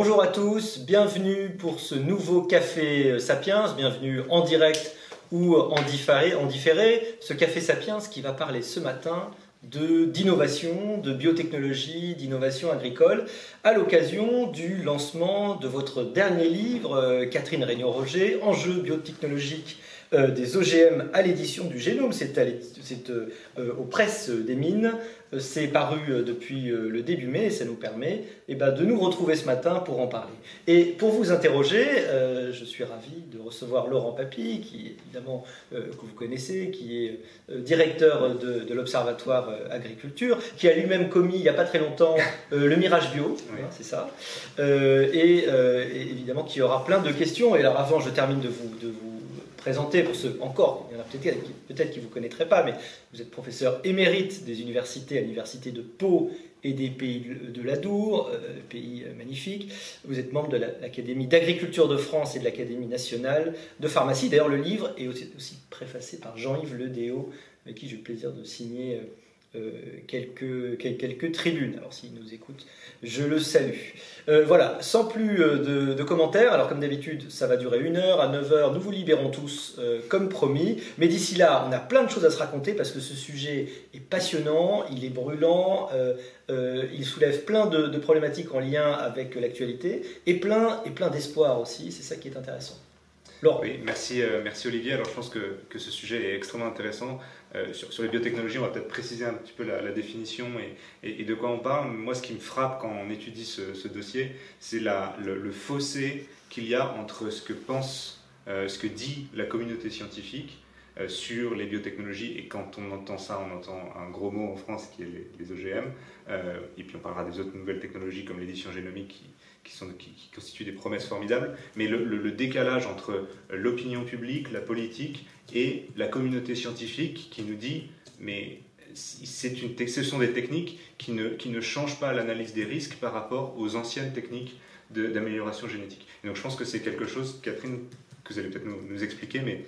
Bonjour à tous, bienvenue pour ce nouveau Café Sapiens, bienvenue en direct ou en différé. Ce Café Sapiens qui va parler ce matin d'innovation, de, biotechnologie, d'innovation agricole, à l'occasion du lancement de votre dernier livre, euh, Catherine Regnault-Roger, Enjeux biotechnologiques euh, des OGM à l'édition du Génome, c'est euh, aux presses des mines. Euh, c'est paru depuis le début mai et ça nous permet eh ben, de nous retrouver ce matin pour en parler. Et pour vous interroger, je suis ravi de recevoir Laurent Papy, qui évidemment que vous connaissez, qui est directeur de, l'Observatoire Agriculture, qui a lui-même commis il n'y a pas très longtemps le Mirage Bio, hein, c'est ça, et, évidemment qui aura plein de questions. Et alors avant, je termine de vous, de vous présenter pour ceux encore, il y en a peut-être peut qui ne vous connaîtraient pas, mais vous êtes professeur émérite des universités à l'université de Pau et des pays de l'Adour, euh, pays magnifique. Vous êtes membre de l'Académie d'agriculture de France et de l'Académie nationale de pharmacie. D'ailleurs, le livre est aussi, préfacé par Jean-Yves Ledéo, avec qui j'ai le plaisir de signer. Euh, euh, quelques, quelques tribunes. Alors s'il nous écoute, je le salue. Euh, voilà, sans plus euh, de, commentaires, alors comme d'habitude, ça va durer une heure, à 9 heures, nous vous libérons tous comme promis. Mais d'ici là, on a plein de choses à se raconter parce que ce sujet est passionnant, il est brûlant, il soulève plein de, problématiques en lien avec l'actualité et plein, et plein d'espoir aussi, c'est ça qui est intéressant. Laurent. Oui, merci, merci Olivier. Alors je pense que, que ce sujet est extrêmement intéressant. Euh, sur, les biotechnologies, on va peut-être préciser un petit peu la, définition et, de quoi on parle. Moi, ce qui me frappe quand on étudie ce, dossier, c'est le, fossé qu'il y a entre ce que pense, euh, ce que dit la communauté scientifique euh, sur les biotechnologies. Et quand on entend ça, on entend un gros mot en France qui est les, OGM. et puis on parlera des autres nouvelles technologies comme l'édition génomique qui, constituent des promesses formidables, mais le, décalage entre l'opinion publique, la politique et la communauté scientifique qui nous dit mais une, ce sont des techniques qui ne, qui ne changent pas l'analyse des risques par rapport aux anciennes techniques d'amélioration génétique. donc je pense que c'est quelque chose, Catherine, que vous allez peut-être nous, nous, expliquer, mais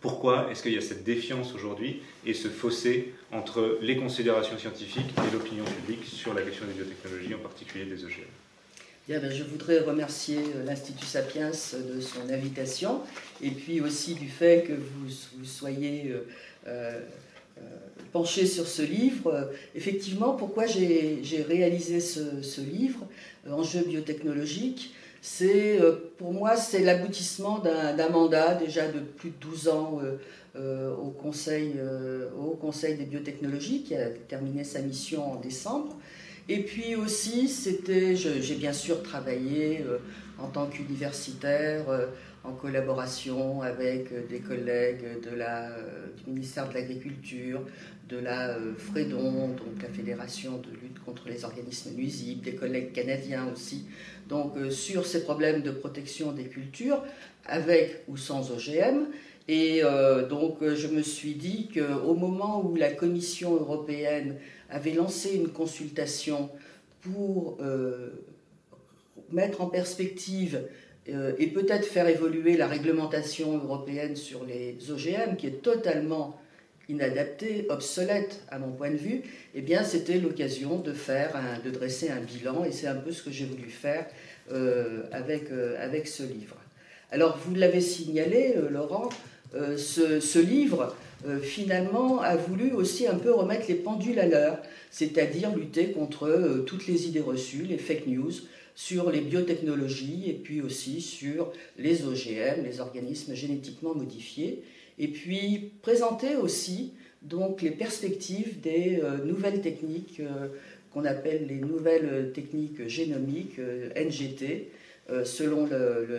pourquoi est-ce qu'il y a cette défiance aujourd'hui et ce fossé entre les considérations scientifiques et l'opinion publique sur la question des biotechnologies, en particulier des OGM ben, je voudrais remercier euh, l'Institut Sapiens de son invitation et puis aussi du fait que vous, soyez euh, euh, penché sur ce livre. Effectivement, pourquoi j'ai réalisé ce, livre, Enjeux biotechnologiques c'est pour moi c'est l'aboutissement d'un mandat déjà de plus de 12 ans au, conseil, au Conseil des biotechnologies qui a terminé sa mission en décembre et puis aussi, c'était, j'ai bien sûr travaillé euh, en tant qu'universitaire, euh, en collaboration avec euh, des collègues de la, du ministère de l'Agriculture, de la Fredon, donc la Fédération de lutte contre les organismes nuisibles, des collègues canadiens aussi, donc sur ces problèmes de protection des cultures, avec ou sans OGM. Et donc je me suis dit qu'au moment où la Commission européenne avait lancé une consultation pour euh, mettre en perspective euh, et peut-être faire évoluer la réglementation européenne sur les OGM, qui est totalement inadaptée, obsolète à mon point de vue, eh bien c'était l'occasion de dresser un bilan, et c'est un peu ce que j'ai voulu faire euh, avec, ce livre. Alors vous l'avez signalé, Laurent, ce, livre euh, finalement a voulu aussi un peu remettre les pendules à l'heure, c'est-à-dire lutter contre euh, toutes les idées reçues, les fake news sur les biotechnologies et puis aussi sur les OGM, les organismes génétiquement modifiés, et puis présenter aussi donc les perspectives des euh, nouvelles techniques qu'on appelle les nouvelles techniques génomiques, NGT, selon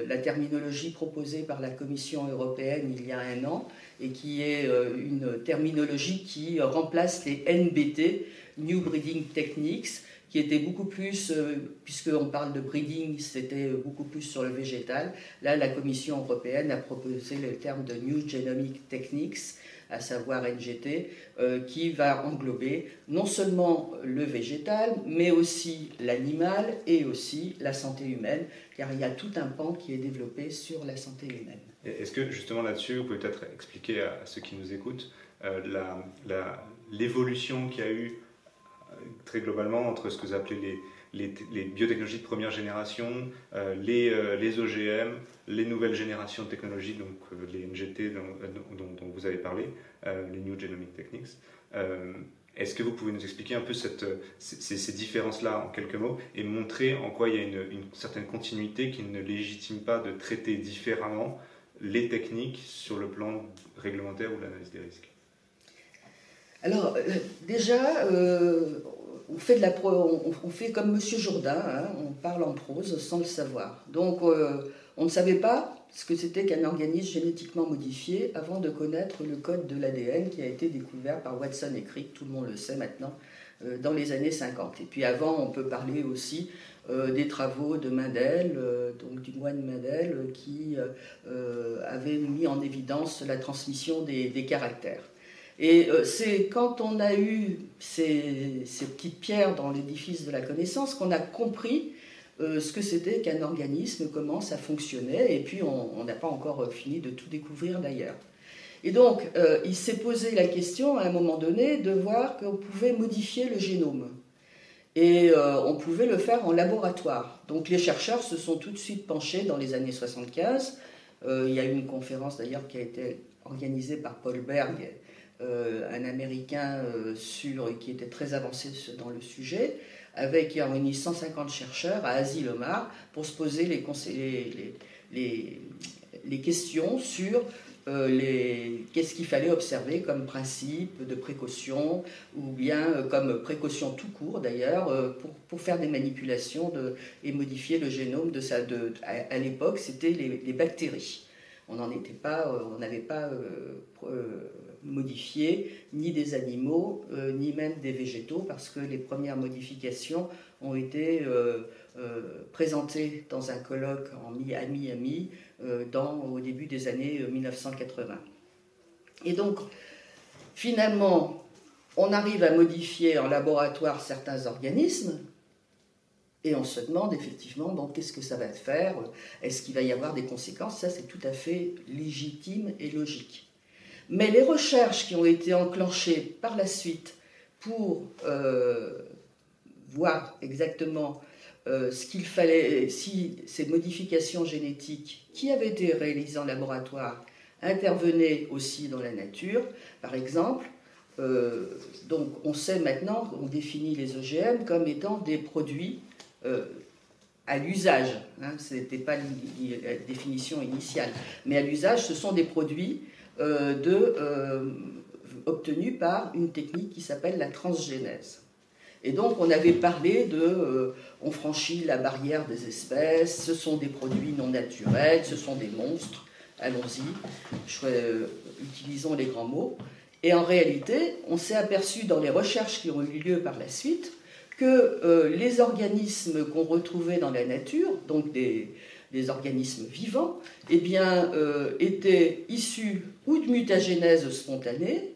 la terminologie proposée par la Commission européenne il y a un an, et qui est euh, une terminologie qui remplace les NBT, New Breeding Techniques, qui était beaucoup plus, euh, puisqu'on parle de breeding, c'était beaucoup plus sur le végétal. Là, la Commission européenne a proposé le terme de New Genomic Techniques, à savoir NGT, euh, qui va englober non seulement le végétal, mais aussi l'animal et aussi la santé humaine, car il y a tout un pan qui est développé sur la santé humaine. Est-ce que justement là-dessus, vous pouvez peut-être expliquer à ceux qui nous écoutent euh, l'évolution qu'il y a eu euh, très globalement entre ce que vous appelez les, les, biotechnologies de première génération, les, les, OGM, les nouvelles générations de technologies, donc les NGT dont, vous avez parlé, les New Genomic Techniques. Est-ce que vous pouvez nous expliquer un peu ces, différences-là en quelques mots et montrer en quoi il y a une, certaine continuité qui ne légitime pas de traiter différemment les techniques sur le plan réglementaire ou l'analyse des risques? Alors, euh, déjà, euh, on, fait comme M. Jourdain, hein, on parle en prose sans le savoir. Donc, euh, on ne savait pas ce que c'était qu'un organisme génétiquement modifié avant de connaître le code de l'ADN qui a été découvert par Watson et Crick, tout le monde le sait maintenant, dans les années 50. Et puis avant, on peut parler aussi euh, des travaux de Mendel, euh, donc du moine Mendel, qui euh, avait mis en évidence la transmission des, caractères. Et c'est quand on a eu ces, petites pierres dans l'édifice de la connaissance qu'on a compris ce que c'était qu'un organisme, comment ça fonctionnait, et puis on n'a pas encore fini de tout découvrir d'ailleurs. Et donc, il s'est posé la question à un moment donné de voir qu'on pouvait modifier le génome. Et euh, on pouvait le faire en laboratoire. Donc les chercheurs se sont tout de suite penchés dans les années 75. Euh, il y a eu une conférence d'ailleurs qui a été organisée par Paul Berg, euh, un Américain sur, qui était très avancé dans le sujet, avec qui a réuni 150 chercheurs à Asie-Lomar pour se poser les, questions sur euh, qu'est-ce qu'il fallait observer comme principe de précaution, ou bien euh, comme précaution tout court d'ailleurs, euh, pour, faire des manipulations et modifier le génome de. De, à, l'époque, c'était les, bactéries. On n'en était pas, on n'avait pas modifié ni des animaux, ni même des végétaux, parce que les premières modifications ont été présentées dans un colloque en à Miami euh, dans, au début des années 1980. Euh, Et donc, finalement, on arrive à modifier en laboratoire certains organismes, et on se demande effectivement, bon, qu'est-ce que ça va faire? Est-ce qu'il va y avoir des conséquences? Ça, c'est tout à fait légitime et logique. Mais les recherches qui ont été enclenchées par la suite pour euh, voir exactement euh, ce qu'il fallait, si ces modifications génétiques qui avaient été réalisées en laboratoire intervenaient aussi dans la nature, par exemple, euh, donc on sait maintenant, on définit les OGM comme étant des produits à l'usage, hein, ce n'était pas la définition initiale, mais à l'usage, ce sont des produits de, obtenus par une technique qui s'appelle la transgénèse. Et donc on avait parlé de, euh, on franchit la barrière des espèces, ce sont des produits non naturels, ce sont des monstres, allons-y, euh, utilisons les grands mots. Et en réalité, on s'est aperçu dans les recherches qui ont eu lieu par la suite que euh, les organismes qu'on retrouvait dans la nature, donc des, organismes vivants, eh bien, étaient issus ou de mutagénèse spontanée,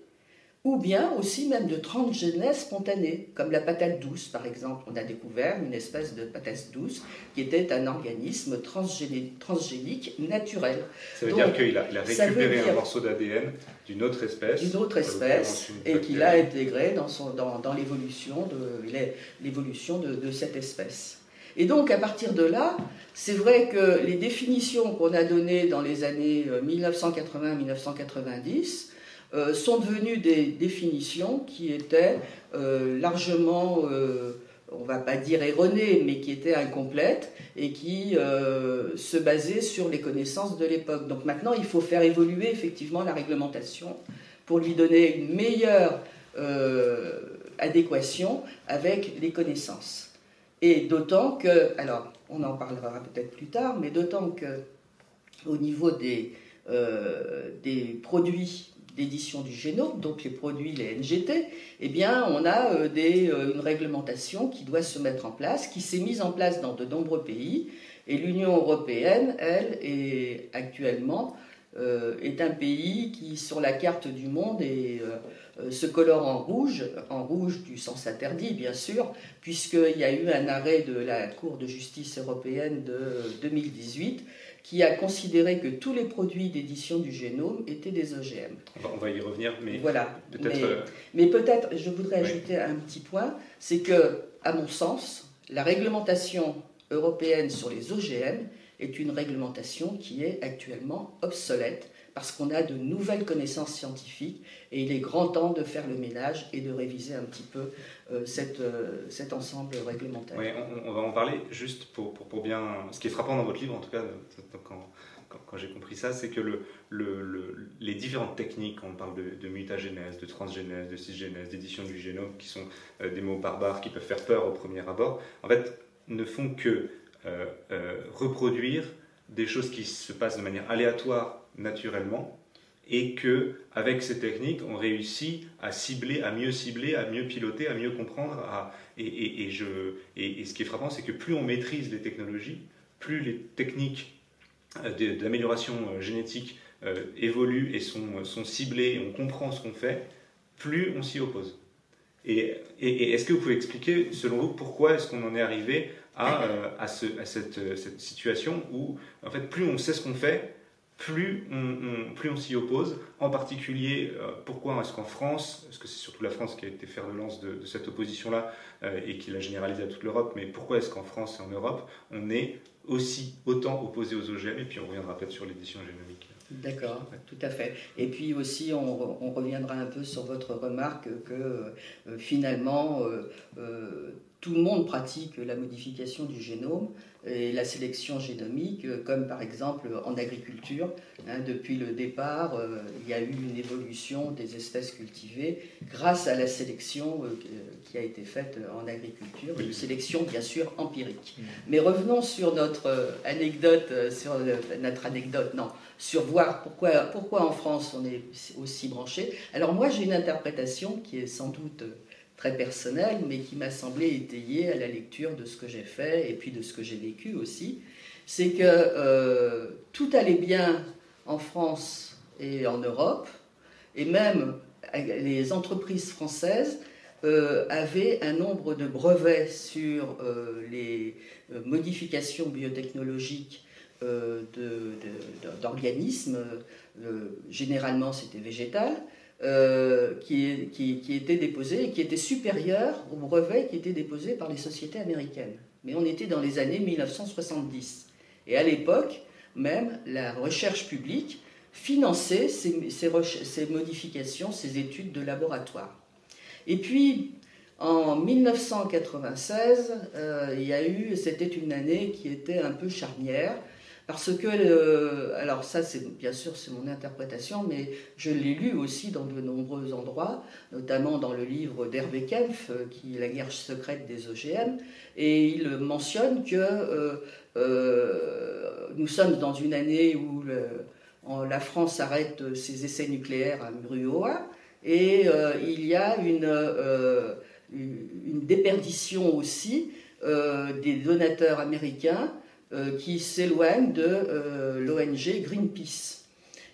ou bien aussi même de transgénèse spontanée, comme la patate douce par exemple. On a découvert une espèce de patate douce qui était un organisme transgénique naturel. Ça veut dire qu'il a, récupéré un morceau d'ADN d'une autre espèce. D'une autre espèce, et qu'il a intégré dans, son, dans, dans l'évolution de, l'évolution de, de cette espèce. Et donc, à partir de là, c'est vrai que les définitions qu'on a données dans les années 1980-1990 euh, sont devenues des définitions qui étaient euh, largement, euh, on va pas dire erronées, mais qui étaient incomplètes et qui se basaient sur les connaissances de l'époque. Donc maintenant, il faut faire évoluer effectivement la réglementation pour lui donner une meilleure adéquation avec les connaissances. Et d'autant que, alors on en parlera peut-être plus tard, mais d'autant que au niveau des, des produits d'édition du génome, donc les produits, les NGT, eh bien, on a euh, des, euh, une réglementation qui doit se mettre en place, qui s'est mise en place dans de nombreux pays. Et l'Union européenne, elle, est actuellement est un pays qui, sur la carte du monde, se colore en rouge, en rouge du sens interdit, bien sûr, puisqu'il y a eu un arrêt de la Cour de justice européenne de 2018 qui a considéré que tous les produits d'édition du génome étaient des OGM. On va, y revenir, mais voilà. peut-être. Mais, peut-être, je voudrais ajouter un petit point, c'est que, à mon sens, la réglementation européenne sur les OGM est une réglementation qui est actuellement obsolète parce qu'on a de nouvelles connaissances scientifiques et il est grand temps de faire le ménage et de réviser un petit peu euh, euh, cet ensemble réglementaire. On, va en parler juste pour, pour, bien... Ce qui est frappant dans votre livre, en tout cas, quand, quand, j'ai compris ça, c'est que le, le, les différentes techniques, on parle de, de, mutagénèse, de transgénèse, de cisgénèse, d'édition du génome, qui sont euh, des mots barbares qui peuvent faire peur au premier abord, en fait, ne font que reproduire des choses qui se passent de manière aléatoire naturellement et que avec ces techniques, on réussit à cibler, à mieux cibler, à mieux piloter, à mieux comprendre. Et, ce qui est frappant, c'est que plus on maîtrise les technologies, plus les techniques euh, d'amélioration euh, génétique euh, évoluent et sont, sont ciblées, on comprend ce qu'on fait, plus on s'y oppose. Et, est-ce que vous pouvez expliquer, selon vous, pourquoi est-ce qu'on en est arrivé à, ce, à cette, situation où, en fait, plus on sait ce qu'on fait, plus on, s'y oppose. En particulier, euh, pourquoi est-ce qu'en France, parce que c'est surtout la France qui a été fer de lance de, cette opposition-là euh, et qui l'a généralisée à toute l'Europe, mais pourquoi est-ce qu'en France et en Europe, on est aussi autant opposé aux OGM Et puis on reviendra peut-être sur l'édition génomique. D'accord, tout à fait. Et puis aussi, on, reviendra un peu sur votre remarque que euh, finalement, tout le monde pratique la modification du génome et la sélection génomique, comme par exemple en agriculture. Hein, depuis le départ, euh, il y a eu une évolution des espèces cultivées grâce à la sélection euh, qui a été faite en agriculture, une sélection bien sûr empirique. Mm. Mais revenons sur notre euh, anecdote, sur notre anecdote, non, sur voir pourquoi, pourquoi en France on est aussi branché. Alors moi j'ai une interprétation qui est sans doute très personnel, mais qui m'a semblé étayé à la lecture de ce que j'ai fait et puis de ce que j'ai vécu aussi, c'est que euh, tout allait bien en France et en Europe, et même les entreprises françaises euh, avaient un nombre de brevets sur euh, les modifications biotechnologiques d'organismes, généralement c'était végétal, euh, qui, qui, était déposé et qui était supérieur au brevet qui était déposé par les sociétés américaines. Mais on était dans les années 1970. Et à l'époque, même, la recherche publique finançait ces, modifications, ces études de laboratoire. Et puis, en 1996, euh, il y a eu, c'était une année qui était un peu charnière, parce que, euh, alors ça c'est bien sûr c'est mon interprétation, mais je l'ai lu aussi dans de nombreux endroits, notamment dans le livre d'Hervé Kempf, euh, qui est La guerre secrète des OGM, et il mentionne que euh, nous sommes dans une année où la France arrête ses essais nucléaires à Mururoa, et il y a une, une déperdition aussi des donateurs américains qui s'éloignent de euh, l'ONG Greenpeace.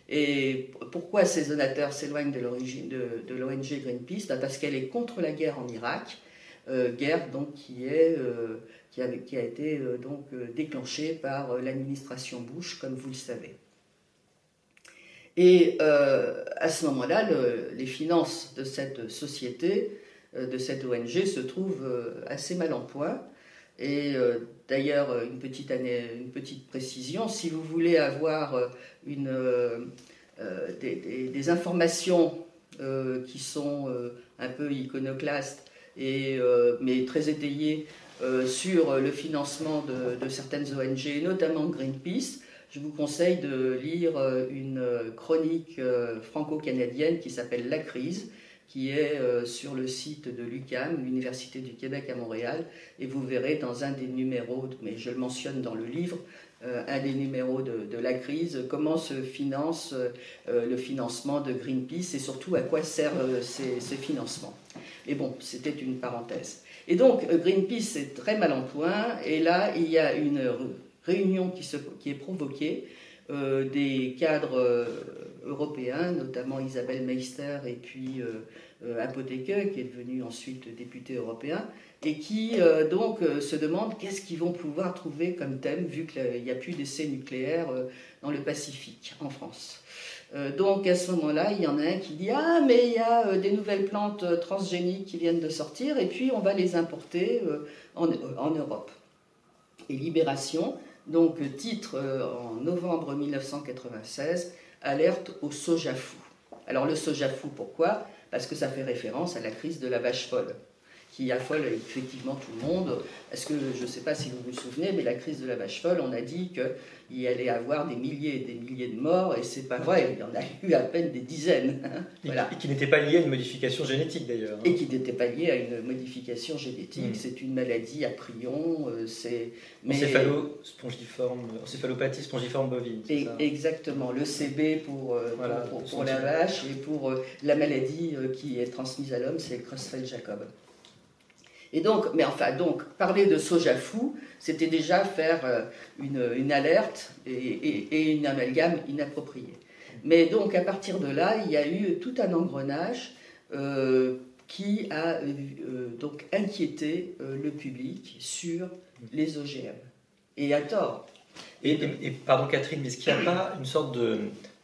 Et pourquoi ces donateurs s'éloignent de l'ONG Greenpeace? Ben, Parce qu'elle est contre la guerre en Irak, euh, guerre donc qui, est, qui, a, qui, a, été donc déclenchée par l'administration Bush, comme vous le savez. Et à ce moment-là, les finances de cette société, de cette ONG, se trouvent assez mal en point. Et euh, d'ailleurs, une petite, une petite précision, si vous voulez avoir euh, une, euh, des, informations qui sont un peu iconoclastes, et, mais très étayées sur le financement de, certaines ONG, notamment Greenpeace, je vous conseille de lire une chronique franco-canadienne qui s'appelle La crise, qui est euh, sur le site de l'UQAM, l'Université du Québec à Montréal, et vous verrez dans un des numéros, mais je le mentionne dans le livre, euh, un des numéros de, la crise, comment se finance euh, le financement de Greenpeace et surtout à quoi servent ces, financements. Et bon, c'était une parenthèse. Et donc, Greenpeace est très mal en point, et là, il y a une réunion qui est provoquée des cadres européens, notamment Isabelle Meister et puis Apoteke, qui est devenu ensuite député européen, et qui donc se demandent qu'est-ce qu'ils vont pouvoir trouver comme thème, vu qu'il n'y a plus d'essais nucléaires dans le Pacifique, en France. Euh, donc à ce moment-là, il y en a un qui dit Ah, mais il y a euh, des nouvelles plantes euh, transgéniques qui viennent de sortir, et puis on va les importer en, Europe. Et Libération, donc titre en novembre 1996, Alerte au soja fou. Alors le soja fou, pourquoi? Parce que ça fait référence à la crise de la vache folle qui affole effectivement tout le monde. Est-ce que, je ne sais pas si vous vous souvenez, mais la crise de la vache folle, on a dit qu'il allait avoir des milliers et des milliers de morts, et c'est pas vrai, il y en a eu à peine des dizaines. Hein. voilà. Et qui n'était pas lié à une modification génétique d'ailleurs. Hein. Et qui n'était pas lié à une modification génétique, hmm. c'est une maladie à prion, euh, c'est... Mais... Encéphalo-spongiforme, encéphalopathie spongiforme bovine. Et, exactement, le CB pour, euh, pour, la vache, et pour euh, la maladie qui est transmise à l'homme, c'est Creutzfeldt-Jacob. Et donc, mais enfin, donc, parler de soja fou, c'était déjà faire euh, une, alerte et, et, une amalgame inappropriée. Mais donc, à partir de là, il y a eu tout un engrenage euh, qui a euh, donc inquiété le public sur les OGM. Et à tort. Et, pardon Catherine, mais est-ce qu'il n'y a pas une sorte de,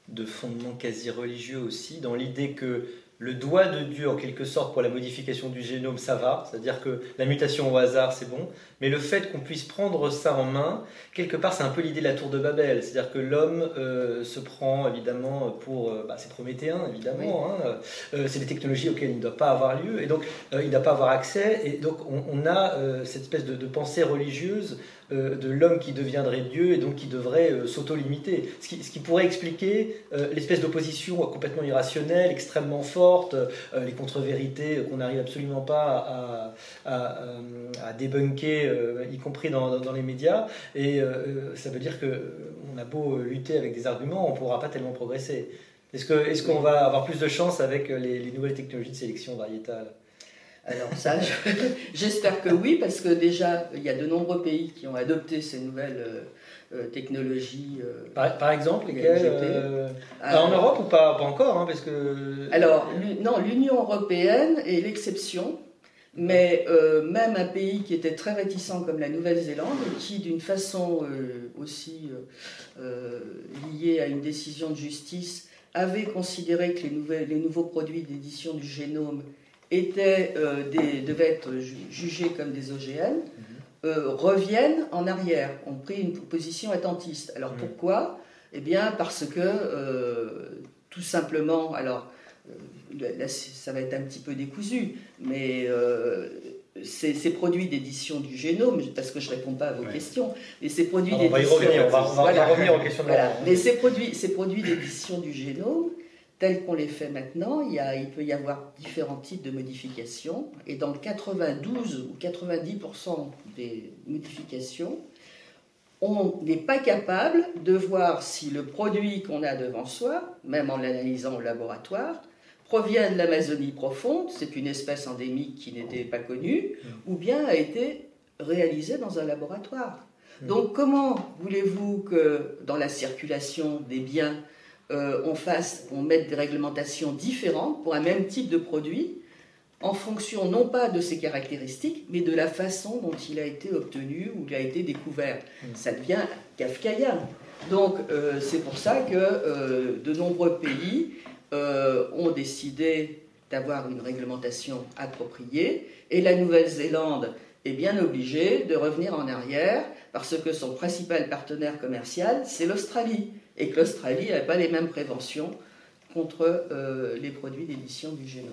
de fondement quasi religieux aussi dans l'idée que le doigt de Dieu en quelque sorte pour la modification du génome, ça va, c'est-à-dire que la mutation au hasard, c'est bon, mais le fait qu'on puisse prendre ça en main, quelque part, c'est un peu l'idée de la tour de Babel, c'est-à-dire que l'homme euh, se prend évidemment pour, euh, bah, c'est prométhéen évidemment, hein, euh, c'est des technologies auxquelles il ne doit pas avoir lieu, et donc il ne doit pas avoir accès, et donc on, a cette espèce de, de pensée religieuse euh, de l'homme qui deviendrait Dieu et donc qui devrait euh, s'auto-limiter. Ce qui, pourrait expliquer euh, l'espèce d'opposition complètement irrationnelle, extrêmement forte, les contre-vérités qu'on n'arrive absolument pas à, débunker, y compris dans, les médias. Et ça veut dire qu'on a beau lutter avec des arguments, on ne pourra pas tellement progresser. Est-ce qu'on va avoir plus de chance avec les nouvelles technologies de sélection variétale? Alors ça, j'espère que oui, parce que déjà, il y a de nombreux pays qui ont adopté ces nouvelles euh, euh, technologies. Euh, par, exemple, lesquelles En Europe ou pas, pas encore hein, parce que... Alors, non, l'Union européenne est l'exception. Mais même un pays qui était très réticent comme la Nouvelle-Zélande, qui d'une façon aussi liée à une décision de justice avait considéré que les, nouvelles, les nouveaux produits d'édition du génome étaient, euh, devaient être jugés comme des OGM, mhm. euh, reviennent en arrière, ont pris une position attentiste. Alors mhm. pourquoi? Eh bien parce que, euh, tout simplement, alors là, ça va être un petit peu décousu, mais ces, produits d'édition du génome, parce que je ne réponds pas à vos questions, mais ces produits d'édition... On va y revenir, on va, revenir aux questions de voilà. Mais ces produits, ces produits d'édition du génome, tels qu'on les fait maintenant, il, il, peut y avoir différents types de modifications. Et dans 92 ou 90% des modifications, on n'est pas capable de voir si le produit qu'on a devant soi, même en l'analysant au laboratoire, provient de l'Amazonie profonde, c'est une espèce endémique qui n'était pas connue, mm. ou bien a été réalisé dans un laboratoire. Mm. Donc comment voulez-vous que dans la circulation des biens, euh, on, fasse, on mette des réglementations différentes pour un même type de produit en fonction non pas de ses caractéristiques, mais de la façon dont il a été obtenu ou il a été découvert. Mm. Ça devient kafkaïen. Donc euh, c'est pour ça que euh, de nombreux pays ont décidé d'avoir une réglementation appropriée. Et la Nouvelle-Zélande est bien obligée de revenir en arrière parce que son principal partenaire commercial, c'est l'Australie. Et que l'Australie n'a pas les mêmes préventions contre euh, les produits d'édition du génome.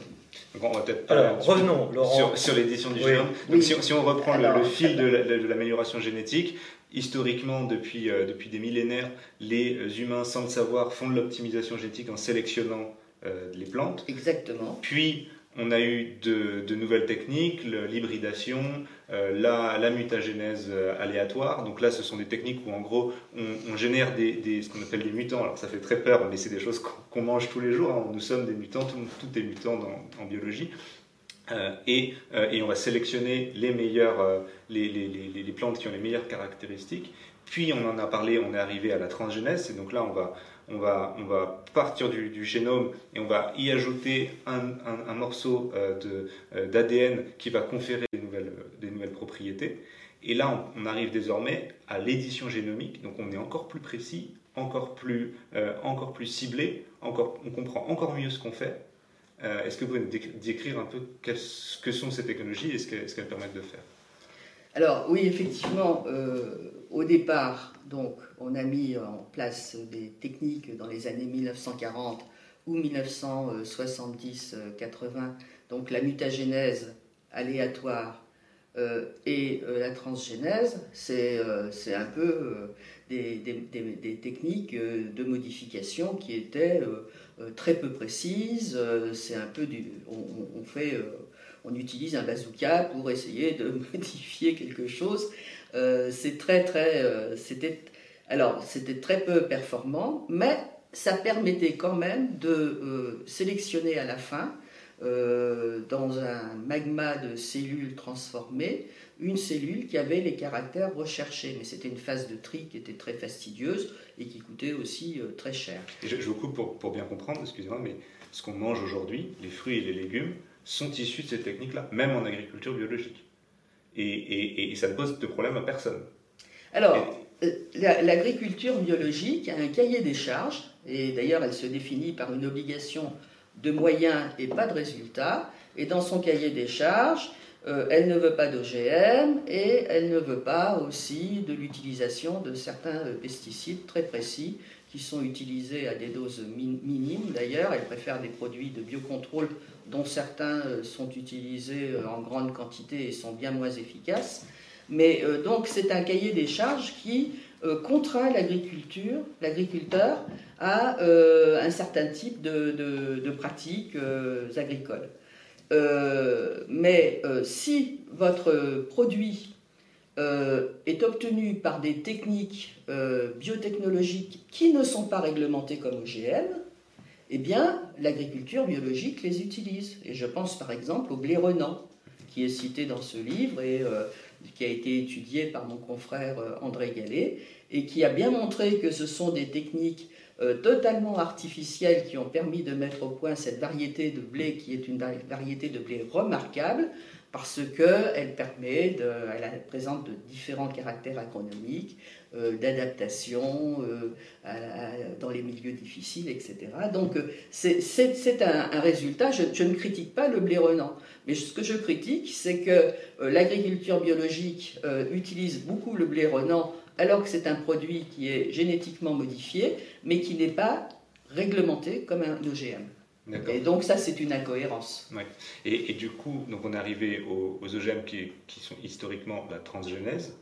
Donc on va peut-être revenons sur, sur l'édition du génome. Donc si, on reprend le, fil de l'amélioration génétique, historiquement, depuis, euh, depuis des millénaires, les humains, sans le savoir, font de l'optimisation génétique en sélectionnant euh, les plantes. Exactement. Puis on a eu de, nouvelles techniques, l'hybridation, euh, la, mutagénèse aléatoire. Donc là, ce sont des techniques où en gros, on, génère des, ce qu'on appelle des mutants. Alors ça fait très peur, mais c'est des choses qu'on mange tous les jours. Hein. Nous sommes des mutants, tout, est mutant en biologie. Et, et, on va sélectionner les meilleures, les, les, plantes qui ont les meilleures caractéristiques. Puis on en a parlé, on est arrivé à la transgénèse, et donc là on va, on va, on va partir du, génome et on va y ajouter un, morceau d'ADN qui va conférer des nouvelles, des nouvelles propriétés. Et là, on, arrive désormais à l'édition génomique, donc on est encore plus précis, encore plus, euh, encore plus ciblé, encore, on comprend encore mieux ce qu'on fait. Euh, est-ce que vous pouvez décrire un peu ce que sont ces technologies et ce qu'elles permettent de faire? Alors oui, effectivement, euh, au départ, donc, on a mis en place des techniques dans les années 1940 ou 1970-80, donc la mutagénèse aléatoire euh, et euh, la transgénèse, c'est euh, un peu des, techniques de modification qui étaient très peu précises. c'est un peu du, on, fait, on utilise un bazooka pour essayer de modifier quelque chose. c'est très très, c'était alors c'était très peu performant, mais ça permettait quand même de sélectionner à la fin euh, dans un magma de cellules transformées, une cellule qui avait les caractères recherchés. Mais c'était une phase de tri qui était très fastidieuse et qui coûtait aussi euh, très cher. je, vous coupe pour, pour bien comprendre, excusez-moi, mais ce qu'on mange aujourd'hui, les fruits et les légumes, sont issus de ces techniques-là, même en agriculture biologique. Et, et, et, ça ne pose de problème à personne. Alors, euh, l'agriculture biologique a un cahier des charges, et d'ailleurs elle se définit par une obligation de moyens et pas de résultats. Et dans son cahier des charges, euh, elle ne veut pas d'OGM et elle ne veut pas aussi de l'utilisation de certains euh, pesticides très précis qui sont utilisés à des doses minimes d'ailleurs. Elle préfère des produits de biocontrôle dont certains euh, sont utilisés en grande quantité et sont bien moins efficaces. Mais donc c'est un cahier des charges qui contraint l'agriculture, l'agriculteur à un certain type de, pratiques agricoles. Euh, mais si votre produit est obtenu par des techniques biotechnologiques qui ne sont pas réglementées comme OGM, eh l'agriculture biologique les utilise. Et je pense par exemple au blé renant, qui est cité dans ce livre et qui a été étudié par mon confrère André Gallet, et qui a bien montré que ce sont des techniques euh, totalement artificielles qui ont permis de mettre au point cette variété de blé qui est une variété de blé remarquable parce qu'elle permet, de, elle présente de différents caractères agronomiques, euh, d'adaptation euh, dans les milieux difficiles, etc. Donc c'est un, résultat, je, je, ne critique pas le blé renant, mais ce que je critique, c'est que l'agriculture biologique utilise beaucoup le blé renant alors que c'est un produit qui est génétiquement modifié, mais qui n'est pas réglementé comme un OGM. Et donc ça, c'est une incohérence. Et, du coup, donc on est arrivé aux, OGM qui, sont historiquement la transgenèse,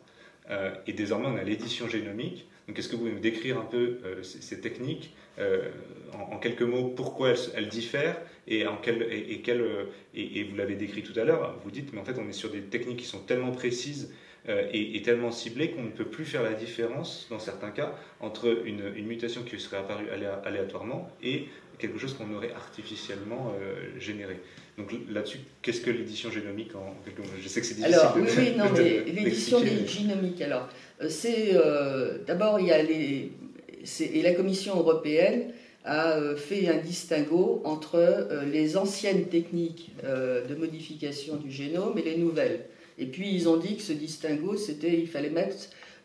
euh, et désormais on a l'édition génomique. Donc est-ce que vous pouvez nous décrire un peu euh, ces, techniques, euh, en, quelques mots, pourquoi elles, diffèrent, et, en quel, et, et, et vous l'avez décrit tout à l'heure, vous dites, mais en fait on est sur des techniques qui sont tellement précises euh, est, tellement ciblé qu'on ne peut plus faire la différence, dans certains cas, entre une, mutation qui serait apparue aléatoirement et quelque chose qu'on aurait artificiellement euh, généré. Donc là-dessus, qu'est-ce que l'édition génomique en Je sais que c'est difficile. Alors, oui, oui, non, mais l'édition génomique, alors, euh, c'est. D'abord, il y a les. Et la Commission européenne a fait un distinguo entre les anciennes techniques de modification du génome et les nouvelles. Et puis ils ont dit que ce distinguo, c'était, il fallait mettre,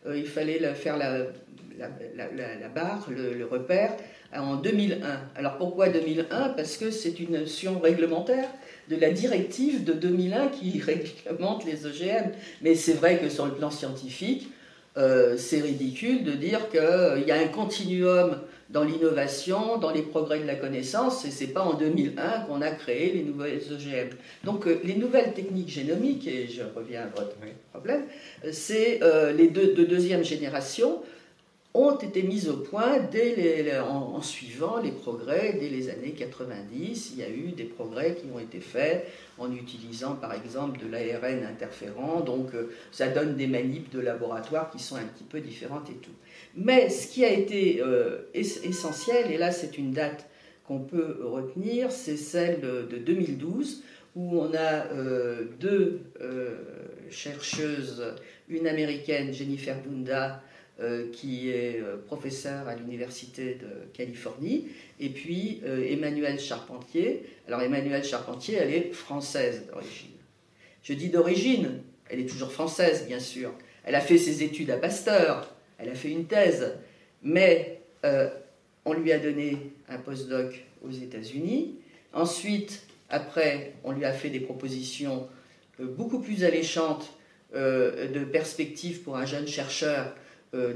euh, il fallait faire la, barre, le, repère, en 2001. Alors pourquoi 2001 Parce que c'est une notion réglementaire de la directive de 2001 qui réglemente les OGM. Mais c'est vrai que sur le plan scientifique, euh, c'est ridicule de dire qu'il y a un continuum dans l'innovation, dans les progrès de la connaissance, et c'est pas en 2001 qu'on a créé les nouvelles OGM. Donc euh, les nouvelles techniques génomiques, et je reviens à votre problème, euh, c'est euh, les deux de deuxième génération ont été mises au point dès en, suivant les progrès dès les années 90. Il y a eu des progrès qui ont été faits en utilisant par exemple de l'ARN interférent, donc ça donne des manips de laboratoire qui sont un petit peu différentes et tout. Mais ce qui a été euh, essentiel, et là c'est une date qu'on peut retenir, c'est celle de 2012, où on a deux chercheuses, une américaine, Jennifer Dunda, qui est professeure à l'Université de Californie, et puis Emmanuelle Charpentier. Alors Emmanuelle Charpentier, elle est française d'origine. Je dis d'origine, elle est toujours française, bien sûr. Elle a fait ses études à Pasteur, elle a fait une thèse, mais euh, on lui a donné un postdoc aux États-Unis. Ensuite, après, on lui a fait des propositions euh, beaucoup plus alléchantes euh, de perspectives pour un jeune chercheur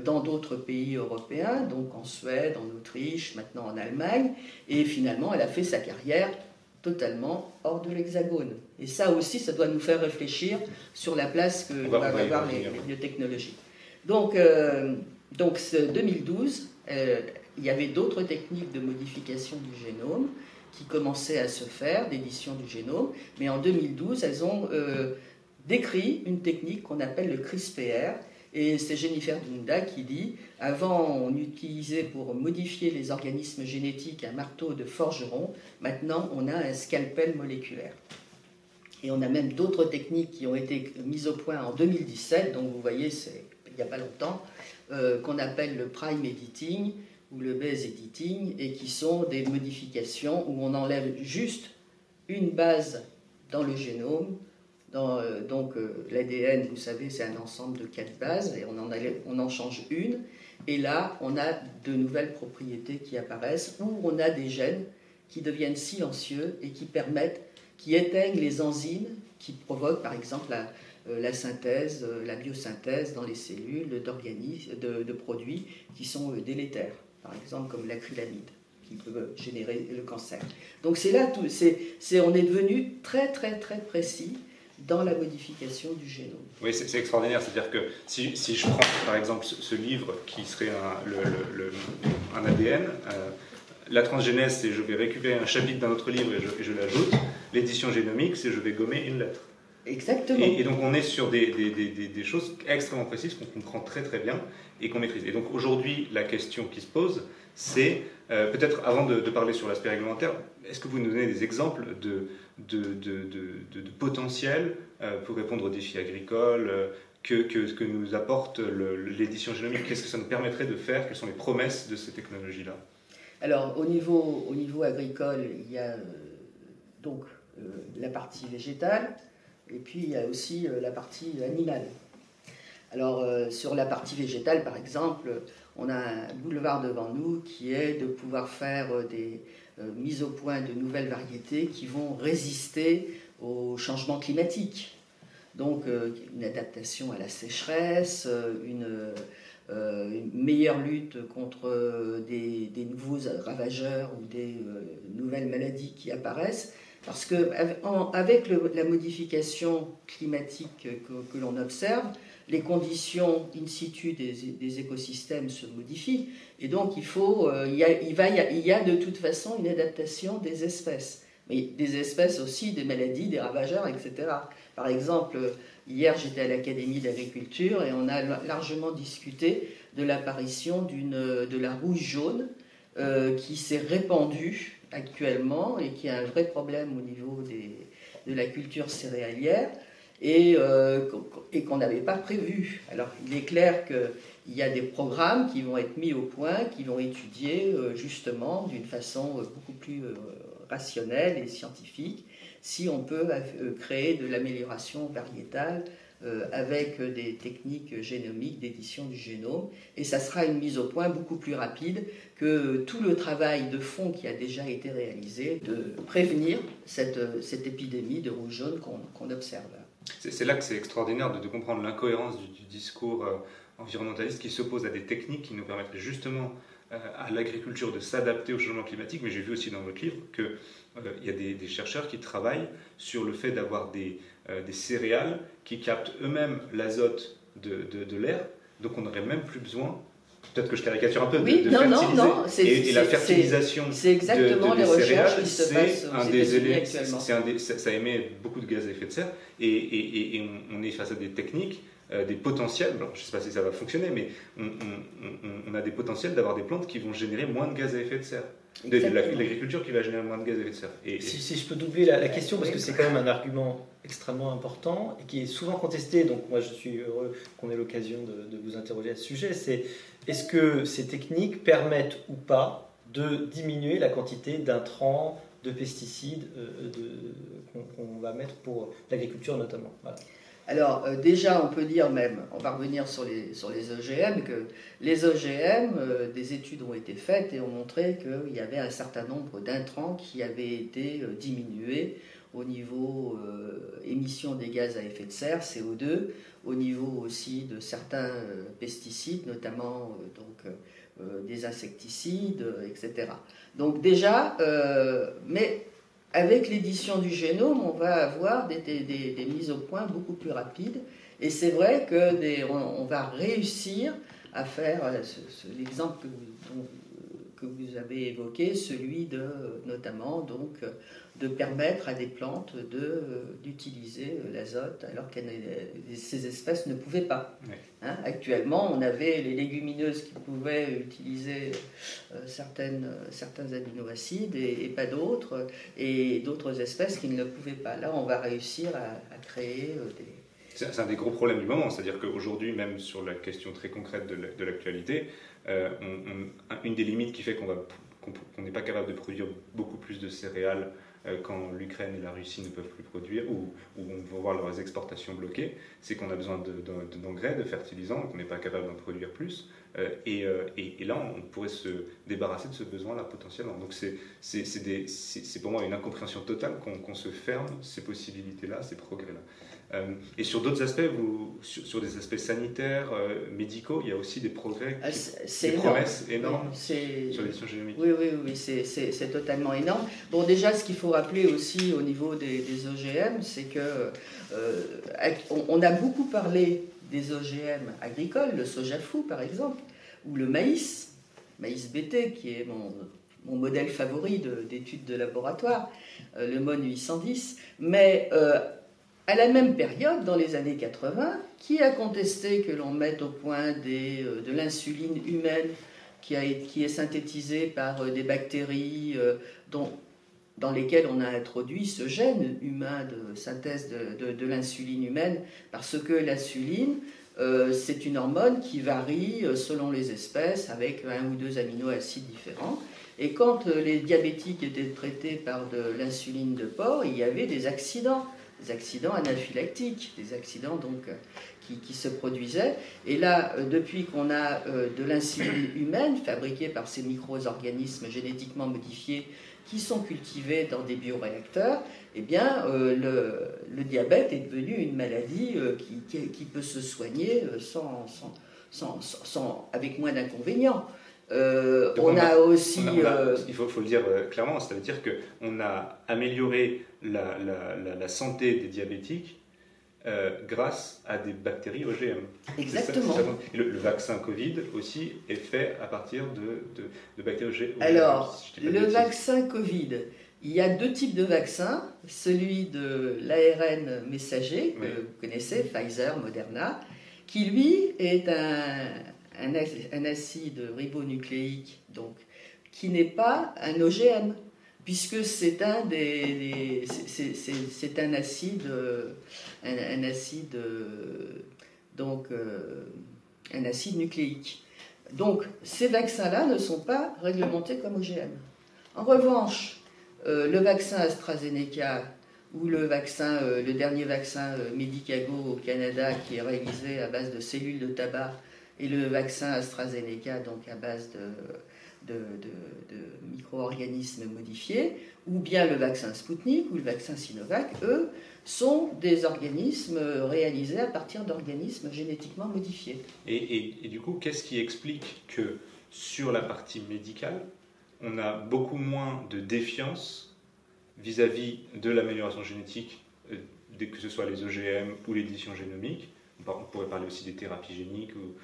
dans d'autres pays européens, donc en Suède, en Autriche, maintenant en Allemagne. Et finalement, elle a fait sa carrière totalement hors de l'hexagone. Et ça aussi, ça doit nous faire réfléchir sur la place que doivent avoir les, biotechnologies. Donc, euh, donc 2012, euh, il y avait d'autres techniques de modification du génome qui commençaient à se faire, d'édition du génome, mais en 2012, elles ont euh, décrit une technique qu'on appelle le CRISPR, et c'est Jennifer Dunda qui dit Avant, on utilisait pour modifier les organismes génétiques un marteau de forgeron. Maintenant, on a un scalpel moléculaire. Et on a même d'autres techniques qui ont été mises au point en 2017. Donc, vous voyez, c'est n'y a pas longtemps, euh, qu'on appelle le prime editing ou le base editing, et qui sont des modifications où on enlève juste une base dans le génome euh, donc euh, l'ADN, vous savez, c'est un ensemble de quatre bases et on en, on en change une. Et là, on a de nouvelles propriétés qui apparaissent ou on a des gènes qui deviennent silencieux et qui permettent, qui éteignent les enzymes qui provoquent par exemple la, euh, synthèse, la biosynthèse dans les cellules de, de, produits qui sont délétères, par exemple comme l'acrylamide qui peut générer le cancer. Donc c'est là, tout, c'est, on est devenu très très très précis dans la modification du génome. Oui, c'est extraordinaire. C'est-à-dire que si, je prends par exemple ce, livre qui serait un, ADN, euh, la transgénèse, c'est je vais récupérer un chapitre d'un autre livre et je l'ajoute. L'édition génomique, c'est je vais gommer une lettre. Exactement. Et, donc on est sur des, des, des, des choses extrêmement précises qu'on comprend très très bien et qu'on maîtrise. Et donc aujourd'hui, la question qui se pose, c'est euh, peut-être avant de, de, parler sur l'aspect réglementaire, est-ce que vous nous donnez des exemples de, de, de, de potentiel euh, pour répondre aux défis agricoles euh, que, que, que, nous apporte l'édition génomique? Qu'est-ce que ça nous permettrait de faire? Quelles sont les promesses de ces technologies-là? Alors, au niveau, au niveau agricole, il y a donc la partie végétale, et puis il y a aussi la partie animale. Alors, sur la partie végétale, par exemple, on a un boulevard devant nous qui est de pouvoir faire des, euh, mise au point de nouvelles variétés qui vont résister au changement climatique. Donc euh, une adaptation à la sécheresse, euh, une, meilleure lutte contre des, nouveaux ravageurs ou des nouvelles maladies qui apparaissent. Parce que avec la modification climatique que l'on observe, les conditions in situ des, écosystèmes se modifient, et donc il, faut, euh, il, y a, de toute façon une adaptation des espèces, mais des espèces aussi, des maladies, des ravageurs, etc. Par exemple, hier j'étais à l'Académie d'agriculture et on a largement discuté de l'apparition de la rouge jaune euh, qui s'est répandue actuellement et qui a un vrai problème au niveau des, de la culture céréalière et, euh, et qu'on n'avait pas prévu. Alors il est clair qu'il y a des programmes qui vont être mis au point, qui vont étudier euh, justement d'une façon euh, beaucoup plus rationnelle et scientifique si on peut créer de l'amélioration variétale avec des techniques génomiques d'édition du génome. Et ça sera une mise au point beaucoup plus rapide que tout le travail de fond qui a déjà été réalisé de prévenir cette, cette épidémie de rouge jaune qu'on observe. C'est là que c'est extraordinaire de, comprendre l'incohérence du, discours euh, environnementaliste qui s'oppose à des techniques qui nous permettraient justement euh, à l'agriculture de s'adapter au changement climatique. Mais j'ai vu aussi dans votre livre qu'il euh, y a des, chercheurs qui travaillent sur le fait d'avoir des, des, céréales qui captent eux-mêmes l'azote de, de l'air. Donc on n'aurait même plus besoin peut-être que je caricature un peu, oui, de, non, Non, non, et, la fertilisation c'est exactement les recherches qui se passent un des éléments, ça, émet beaucoup de gaz à effet de serre, et, on, est face à des techniques, euh, des potentiels, je ne sais pas si ça va fonctionner, mais on, a des potentiels d'avoir des plantes qui vont générer moins de gaz à effet de serre. De, l'agriculture qui va générer moins de gaz à effet de serre. Et, si, je peux doubler la, question, parce que c'est quand même un argument extrêmement important et qui est souvent contesté, donc moi je suis heureux qu'on ait l'occasion de, vous interroger à ce sujet, c'est est-ce que ces techniques permettent ou pas de diminuer la quantité d'intrants, de pesticides euh, qu'on va mettre pour l'agriculture notamment? Alors euh, déjà, on peut dire même, on va revenir sur les, sur OGM, que les OGM, euh, des études ont été faites et ont montré qu'il y avait un certain nombre d'intrants qui avaient été euh, diminués au niveau émission des gaz à effet de serre, CO2, au niveau aussi de certains pesticides, notamment donc, des insecticides, etc. Donc déjà, mais avec l'édition du génome, on va avoir des, mises au point beaucoup plus rapides. Et c'est vrai que on, va réussir à faire euh, l'exemple que, que vous, avez évoqué, celui de notamment donc de permettre à des plantes d'utiliser l'azote alors que ces espèces ne pouvaient pas. Hein, actuellement, on avait les légumineuses qui pouvaient utiliser euh, certaines, certains aminoacides et, pas d'autres, et d'autres espèces qui ne le pouvaient pas. Là, on va réussir à, créer euh, des... C'est un des gros problèmes du moment, c'est-à-dire qu'aujourd'hui, même sur la question très concrète de l'actualité, euh, une des limites qui fait qu'on n'est pas capable de produire beaucoup plus de céréales euh, quand l'Ukraine et la Russie ne peuvent plus produire ou, on va voir leurs exportations bloquées, c'est qu'on a besoin d'engrais, de, fertilisants, qu'on n'est pas capable d'en produire plus. Euh, euh, et, là, on pourrait se débarrasser de ce besoin-là potentiellement. Donc c'est pour moi une incompréhension totale qu'on se ferme ces possibilités-là, ces progrès-là. Euh, et sur d'autres aspects, vous, sur, des aspects sanitaires, euh, médicaux, il y a aussi des progrès, ah, des promesses énormes sur l'édition génomique. Oui, oui, oui, c'est totalement énorme. Bon, déjà, ce qu'il faut rappeler aussi au niveau des, OGM, c'est que euh, on, a beaucoup parlé des OGM agricoles, le soja fou par exemple, ou le maïs, maïs BT, qui est mon, mon modèle favori d'études de, laboratoire, le MON 810. Mais à la même période, dans les années 80, qui a contesté que l'on mette au point euh, de l'insuline humaine qui, est synthétisée par euh, des bactéries euh, dans lesquelles on a introduit ce gène humain de synthèse de, l'insuline humaine, parce que l'insuline, c'est une hormone qui varie selon les espèces avec un ou deux aminoacides différents. Et quand les diabétiques étaient traités par de l'insuline de porc, il y avait des accidents des accidents anaphylactiques, des accidents donc euh, qui, se produisaient. Et là, euh, depuis qu'on a euh, de l'insuline humaine fabriquée par ces micro-organismes génétiquement modifiés qui sont cultivés dans des bioréacteurs, eh bien, le, diabète est devenu une maladie qui, peut se soigner sans, sans, avec moins d'inconvénients. on, a, aussi. il faut, faut, le dire clairement, ça veut dire qu'on a amélioré la, santé des diabétiques euh, grâce à des bactéries OGM. Exactement. le, vaccin Covid aussi est fait à partir de, de, bactéries OGM. Alors, le vaccin Covid, il y a deux types de vaccins. Celui de l'ARN messager, que vous connaissez, Pfizer, Moderna, qui lui est un, un, un acide ribonucléique, donc, qui n'est pas un OGM puisque c'est un des, c'est un acide un, acide donc euh, un acide nucléique. Donc ces vaccins-là ne sont pas réglementés comme OGM. En revanche, euh, le vaccin AstraZeneca ou le vaccin, euh, le dernier vaccin Medicago au Canada qui est réalisé à base de cellules de tabac et le vaccin AstraZeneca donc à base de de, micro-organismes modifiés, ou bien le vaccin Sputnik ou le vaccin Sinovac, eux, sont des organismes réalisés à partir d'organismes génétiquement modifiés. Et, du coup, qu'est-ce qui explique que sur la partie médicale, on a beaucoup moins de défiance vis-à-vis de l'amélioration génétique, euh, que ce soit les OGM ou l'édition génomique? On pourrait parler aussi des thérapies géniques ou,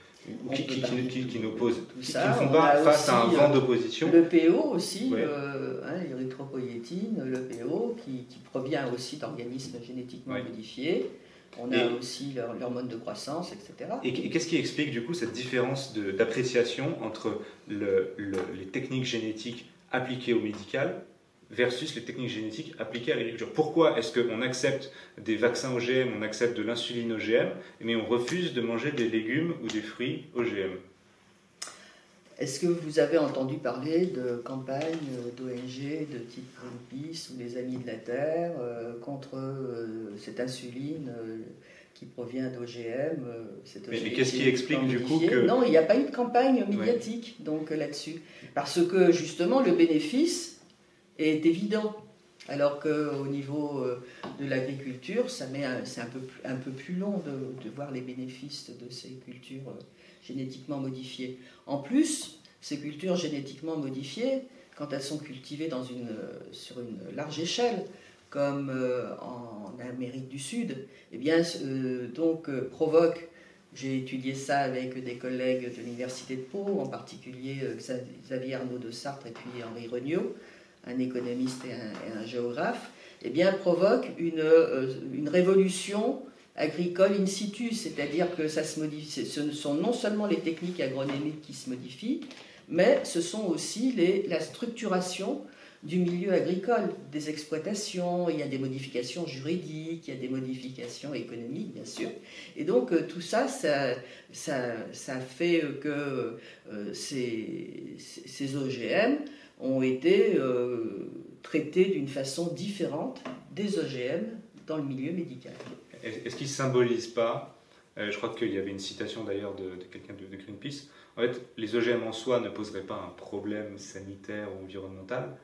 qui, qui, qui, qui, nous font pas face à un vent euh, d'opposition. Le PO aussi, euh, hein, l'érythropoïétine, le PO, qui, provient aussi d'organismes génétiquement modifiés. On a aussi l'hormone de croissance, etc. Et, qu'est-ce qui explique du coup cette différence d'appréciation entre le, les techniques génétiques appliquées au médical versus les techniques génétiques appliquées à l'agriculture. Pourquoi est-ce qu'on accepte des vaccins OGM, on accepte de l'insuline OGM, mais on refuse de manger des légumes ou des fruits OGM est-ce que vous avez entendu parler de campagnes d'ONG de type Greenpeace ou des Amis de la Terre euh, contre euh, cette insuline euh, qui provient d'OGM Mais, qu'est-ce qui explique du coup que... Non, il n'y a pas eu de campagne médiatique donc là-dessus. Parce que justement, le bénéfice est évident. Alors qu'au niveau de l'agriculture, c'est un peu, un peu plus long de, voir les bénéfices de ces cultures génétiquement modifiées. En plus, ces cultures génétiquement modifiées, quand elles sont cultivées dans une, sur une large échelle, comme euh, en Amérique du Sud, eh bien, euh, donc euh, provoquent j'ai étudié ça avec des collègues de l'Université de Pau, en particulier Xavier Arnaud de Sartre et puis Henri Regnault, un économiste et un, géographe, eh bien, provoque une, une révolution agricole in situ, c'est-à-dire que ça se modifie, ce sont non seulement les techniques agronomiques qui se modifient, mais ce sont aussi les, la structuration du milieu agricole, des exploitations, il y a des modifications juridiques, il y a des modifications économiques, bien sûr. Et donc euh, tout ça, ça, ça, fait que euh, ces, ces, OGM ont été euh, traités d'une façon différente des OGM dans le milieu médical. Est-ce qu'ils ne symbolisent pas, euh, je crois qu'il y avait une citation d'ailleurs de, quelqu'un de, Greenpeace, en fait, les OGM en soi ne poseraient pas un problème sanitaire ou environnemental,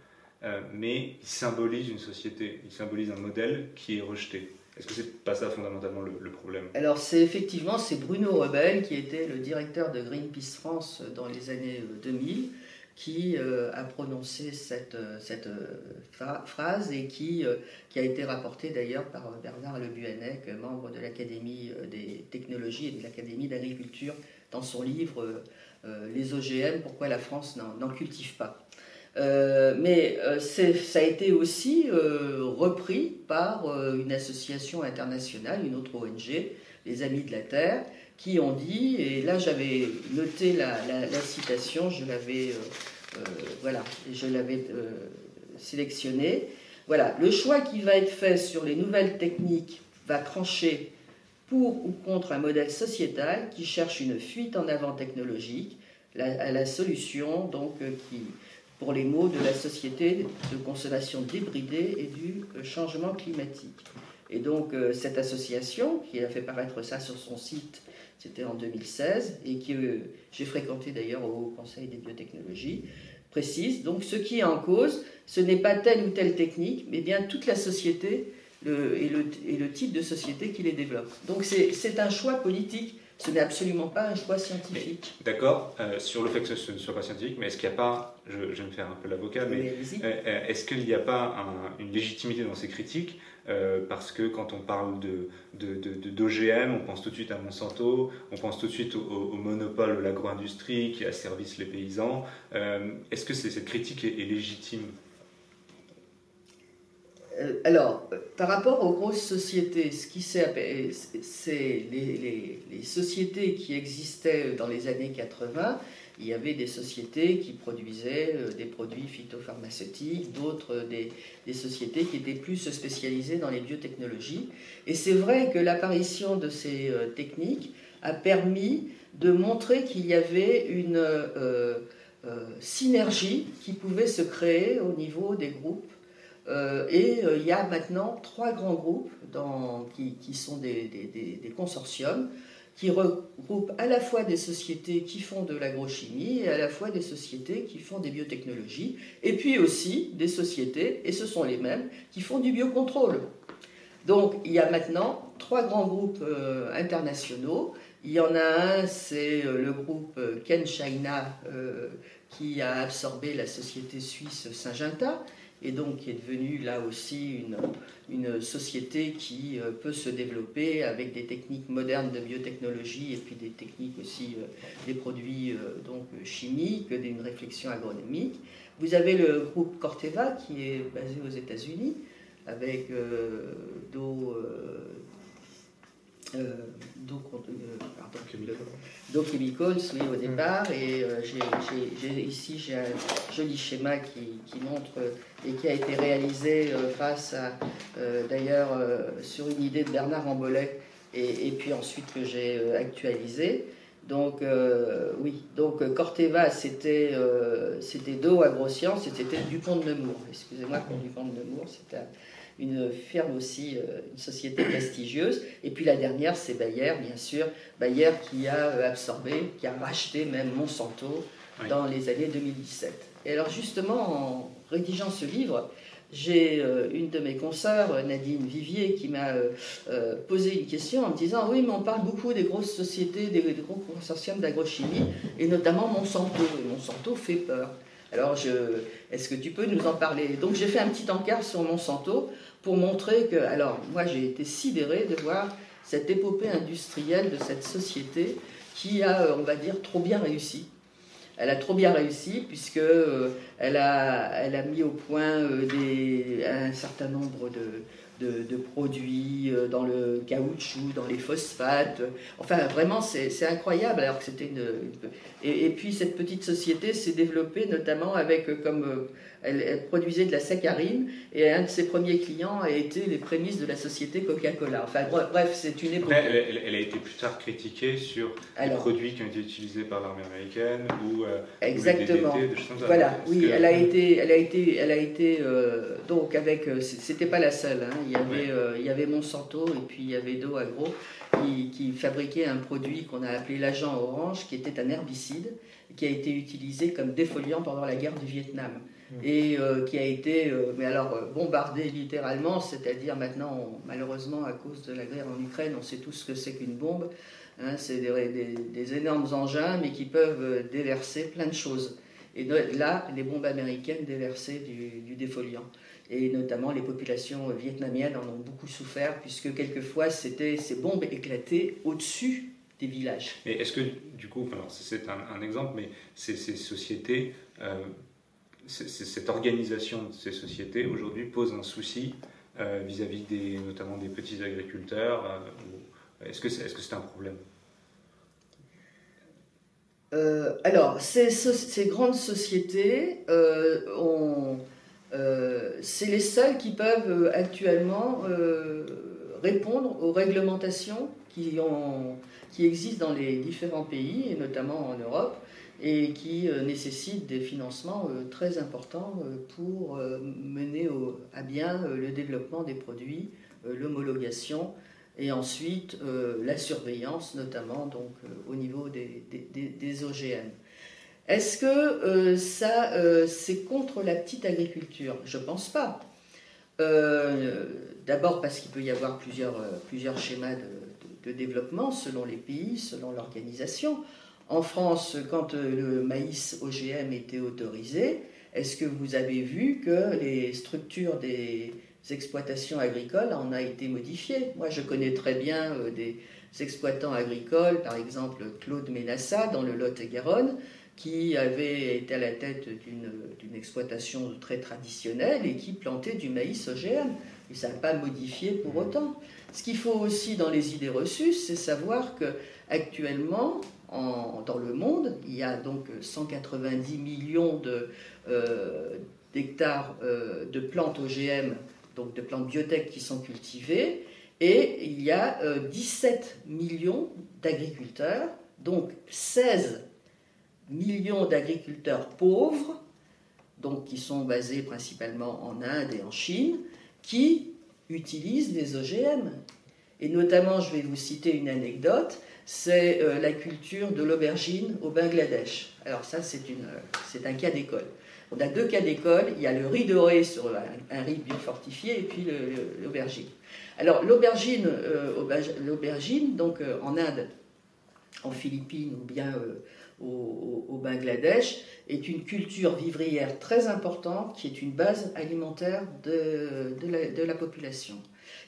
euh, mais ils symbolisent une société, ils symbolisent un modèle qui est rejeté. Est-ce que c'est pas ça fondamentalement le, problème? Alors c'est effectivement c'est Bruno Rebel qui était le directeur de Greenpeace France dans les années 2000 qui euh, a prononcé cette, euh, cette euh, phrase et qui, qui a été rapportée d'ailleurs par Bernard Le Buanec, membre de l'Académie des technologies et de l'Académie d'agriculture, dans son livre Les OGM, pourquoi la France n'en cultive pas. mais ça a été aussi repris par une association internationale, une autre ONG, les Amis de la Terre, qui ont dit, et là j'avais noté la, citation, je l'avais euh, euh, voilà, je euh, sélectionné. Voilà, le choix qui va être fait sur les nouvelles techniques va trancher pour ou contre un modèle sociétal qui cherche une fuite en avant technologique à la solution donc qui pour les mots de la société de consommation débridée et du changement climatique. Et donc cette association qui a fait paraître ça sur son site c'était en 2016, et que euh, j'ai fréquenté d'ailleurs au Conseil des biotechnologies, précise. Donc ce qui est en cause, ce n'est pas telle ou telle technique, mais bien toute la société le, et, le, et, le, type de société qui les développe. Donc c'est un choix politique, ce n'est absolument pas un choix scientifique. D'accord, euh, sur le fait que ce ne soit pas scientifique, mais est-ce qu'il n'y a pas, je, vais me faire un peu l'avocat, mais euh, est-ce qu'il n'y a pas une légitimité dans ces critiques euh, parce que quand on parle d'OGM, de, on pense tout de suite à Monsanto, on pense tout de suite au, monopole de l'agro-industrie qui asservisse les paysans. Euh, est-ce que cette critique est, légitime? Euh, alors, par rapport aux grosses sociétés, ce qui c'est les, les, les, sociétés qui existaient dans les années 80 il y avait des sociétés qui produisaient euh, des produits phytopharmaceutiques, d'autres euh, des, sociétés qui étaient plus spécialisées dans les biotechnologies. Et c'est vrai que l'apparition de ces euh, techniques a permis de montrer qu'il y avait une synergie qui pouvait se créer au niveau des groupes. et il y a maintenant trois grands groupes qui, sont des, des consortiums qui regroupe à la fois des sociétés qui font de l'agrochimie et à la fois des sociétés qui font des biotechnologies, et puis aussi des sociétés, et ce sont les mêmes, qui font du biocontrôle. Donc il y a maintenant trois grands groupes euh, internationaux. Il y en a un, c'est euh, le groupe euh, Ken China, qui a absorbé la société suisse Syngenta et donc qui est devenue là aussi une, une société qui euh, peut se développer avec des techniques modernes de biotechnologie et puis des techniques aussi euh, des produits euh, donc chimiques, d'une réflexion agronomique. Vous avez le groupe Corteva qui est basé aux États-Unis avec Do, donc, Chemicals, oui, au départ. Et j'ai, ici, j'ai un joli schéma qui, qui, montre et qui a été réalisé grâce à, d'ailleurs, sur une idée de Bernard Ambolet, et, et puis ensuite que j'ai actualisé. Donc, euh, oui, donc euh, Corteva, c'était euh, c'était d'eau Agroscience et c'était Dupont de Nemours. Excusez-moi pour Dupont de Nemours, c'était une ferme aussi, une société prestigieuse. Et puis la dernière, c'est Bayer, bien sûr. Bayer qui a absorbé, qui a racheté même Monsanto dans les années 2017. Et alors, justement, en rédigeant ce livre, j'ai euh, une de mes consoeurs, Nadine Vivier, qui m'a euh, euh, posé une question en me disant Oui, mais on parle beaucoup des grosses sociétés, des, gros consortiums d'agrochimie, et notamment Monsanto. Et Monsanto fait peur. Alors, est-ce que tu peux nous en parler? Donc, j'ai fait un petit encart sur Monsanto pour montrer que. Alors, moi, j'ai été sidérée de voir cette épopée industrielle de cette société qui a, on va dire, trop bien réussi elle a trop bien réussi puisque euh, elle, a, mis au point euh, un certain nombre de, de, produits euh, dans le caoutchouc, dans les phosphates. Enfin, vraiment, c'est incroyable. Alors que c'était une, et, puis cette petite société s'est développée notamment avec comme elle, produisait de la saccharine et un de ses premiers clients a été les prémices de la société Coca-Cola. Enfin bref, c'est une époque. Elle, a été plus tard critiquée sur les produits qui ont été utilisés par l'armée américaine ou euh, exactement. voilà, oui, elle a été, elle a été, elle a été euh, donc avec, euh, c'était pas la seule. Hein. il y avait, il y avait Monsanto et puis il y avait Do Agro qui, qui fabriquait un produit qu'on a appelé l'agent orange, qui était un herbicide qui a été utilisé comme défoliant pendant la guerre du Vietnam. Mm. et euh, qui a été, euh, mais alors, euh, bombardé littéralement, c'est-à-dire maintenant, malheureusement, à cause de la guerre en Ukraine, on sait tous ce que c'est qu'une bombe. Hein, c'est des, énormes engins, mais qui peuvent déverser plein de choses. Et là, les bombes américaines déversaient du, défoliant. Et notamment, les populations vietnamiennes en ont beaucoup souffert, puisque quelquefois, c'était ces bombes éclataient au-dessus des villages. Mais est-ce que, du coup, c'est un, exemple, mais ces sociétés cette organisation de ces sociétés aujourd'hui pose un souci euh, vis-à-vis notamment des petits agriculteurs euh, Est-ce que c'est est -ce un problème? Euh, alors, ces, grandes sociétés, c'est les seules qui peuvent actuellement répondre aux réglementations qui, qui existent dans les différents pays, et notamment en Europe, et qui euh, nécessite des financements euh, très importants euh, pour mener à bien le développement des produits, l'homologation et ensuite la surveillance, notamment donc, au niveau des, OGM. Est-ce que ça, c'est contre la petite agriculture? Je ne pense pas. D'abord parce qu'il peut y avoir plusieurs, schémas de, développement selon les pays, selon l'organisation. En France, quand euh, le maïs OGM était autorisé, est-ce que vous avez vu que les structures des exploitations agricoles en a été modifiées? Moi, je connais très bien euh, des exploitants agricoles, par exemple Claude Ménassa dans le Lot-et-Garonne, qui avait été à la tête d'une exploitation très traditionnelle et qui plantait du maïs OGM. Et ça n'a pas modifié pour autant. Ce qu'il faut aussi dans les idées reçues, c'est savoir que actuellement, dans le monde. Il y a donc 190 millions euh, d'hectares euh, de plantes OGM, donc de plantes biotech qui sont cultivées, et il y a 17 euh, millions d'agriculteurs, donc 16 millions d'agriculteurs pauvres, donc qui sont basés principalement en Inde et en Chine, qui utilisent des OGM. Et notamment, je vais vous citer une anecdote, c'est euh, la culture de l'aubergine au Bangladesh. Alors ça, c'est, un cas d'école. On a deux cas d'école. Il y a le riz doré sur un, riz bien fortifié et puis l'aubergine. Alors l'aubergine, euh, l'aubergine donc euh, en Inde, en Philippines ou bien au, Bangladesh, est une culture vivrière très importante qui est une base alimentaire de, la, population.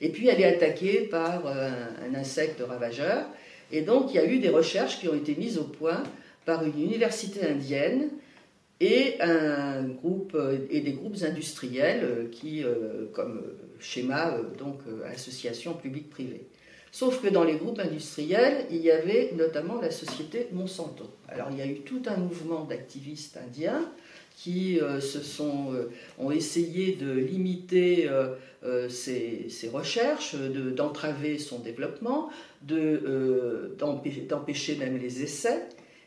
Et puis elle est attaquée par un insecte ravageur et donc il y a eu des recherches qui ont été mises au point par une université indienne et et des groupes industriels qui, euh, comme schéma, donc association publique-privée. Sauf que dans les groupes industriels, il y avait notamment la société Monsanto. Alors il y a eu tout un mouvement d'activistes indiens qui euh, se sont, euh, ont essayé de limiter euh, ses, recherches, d'entraver son développement, d'empêcher même les essais.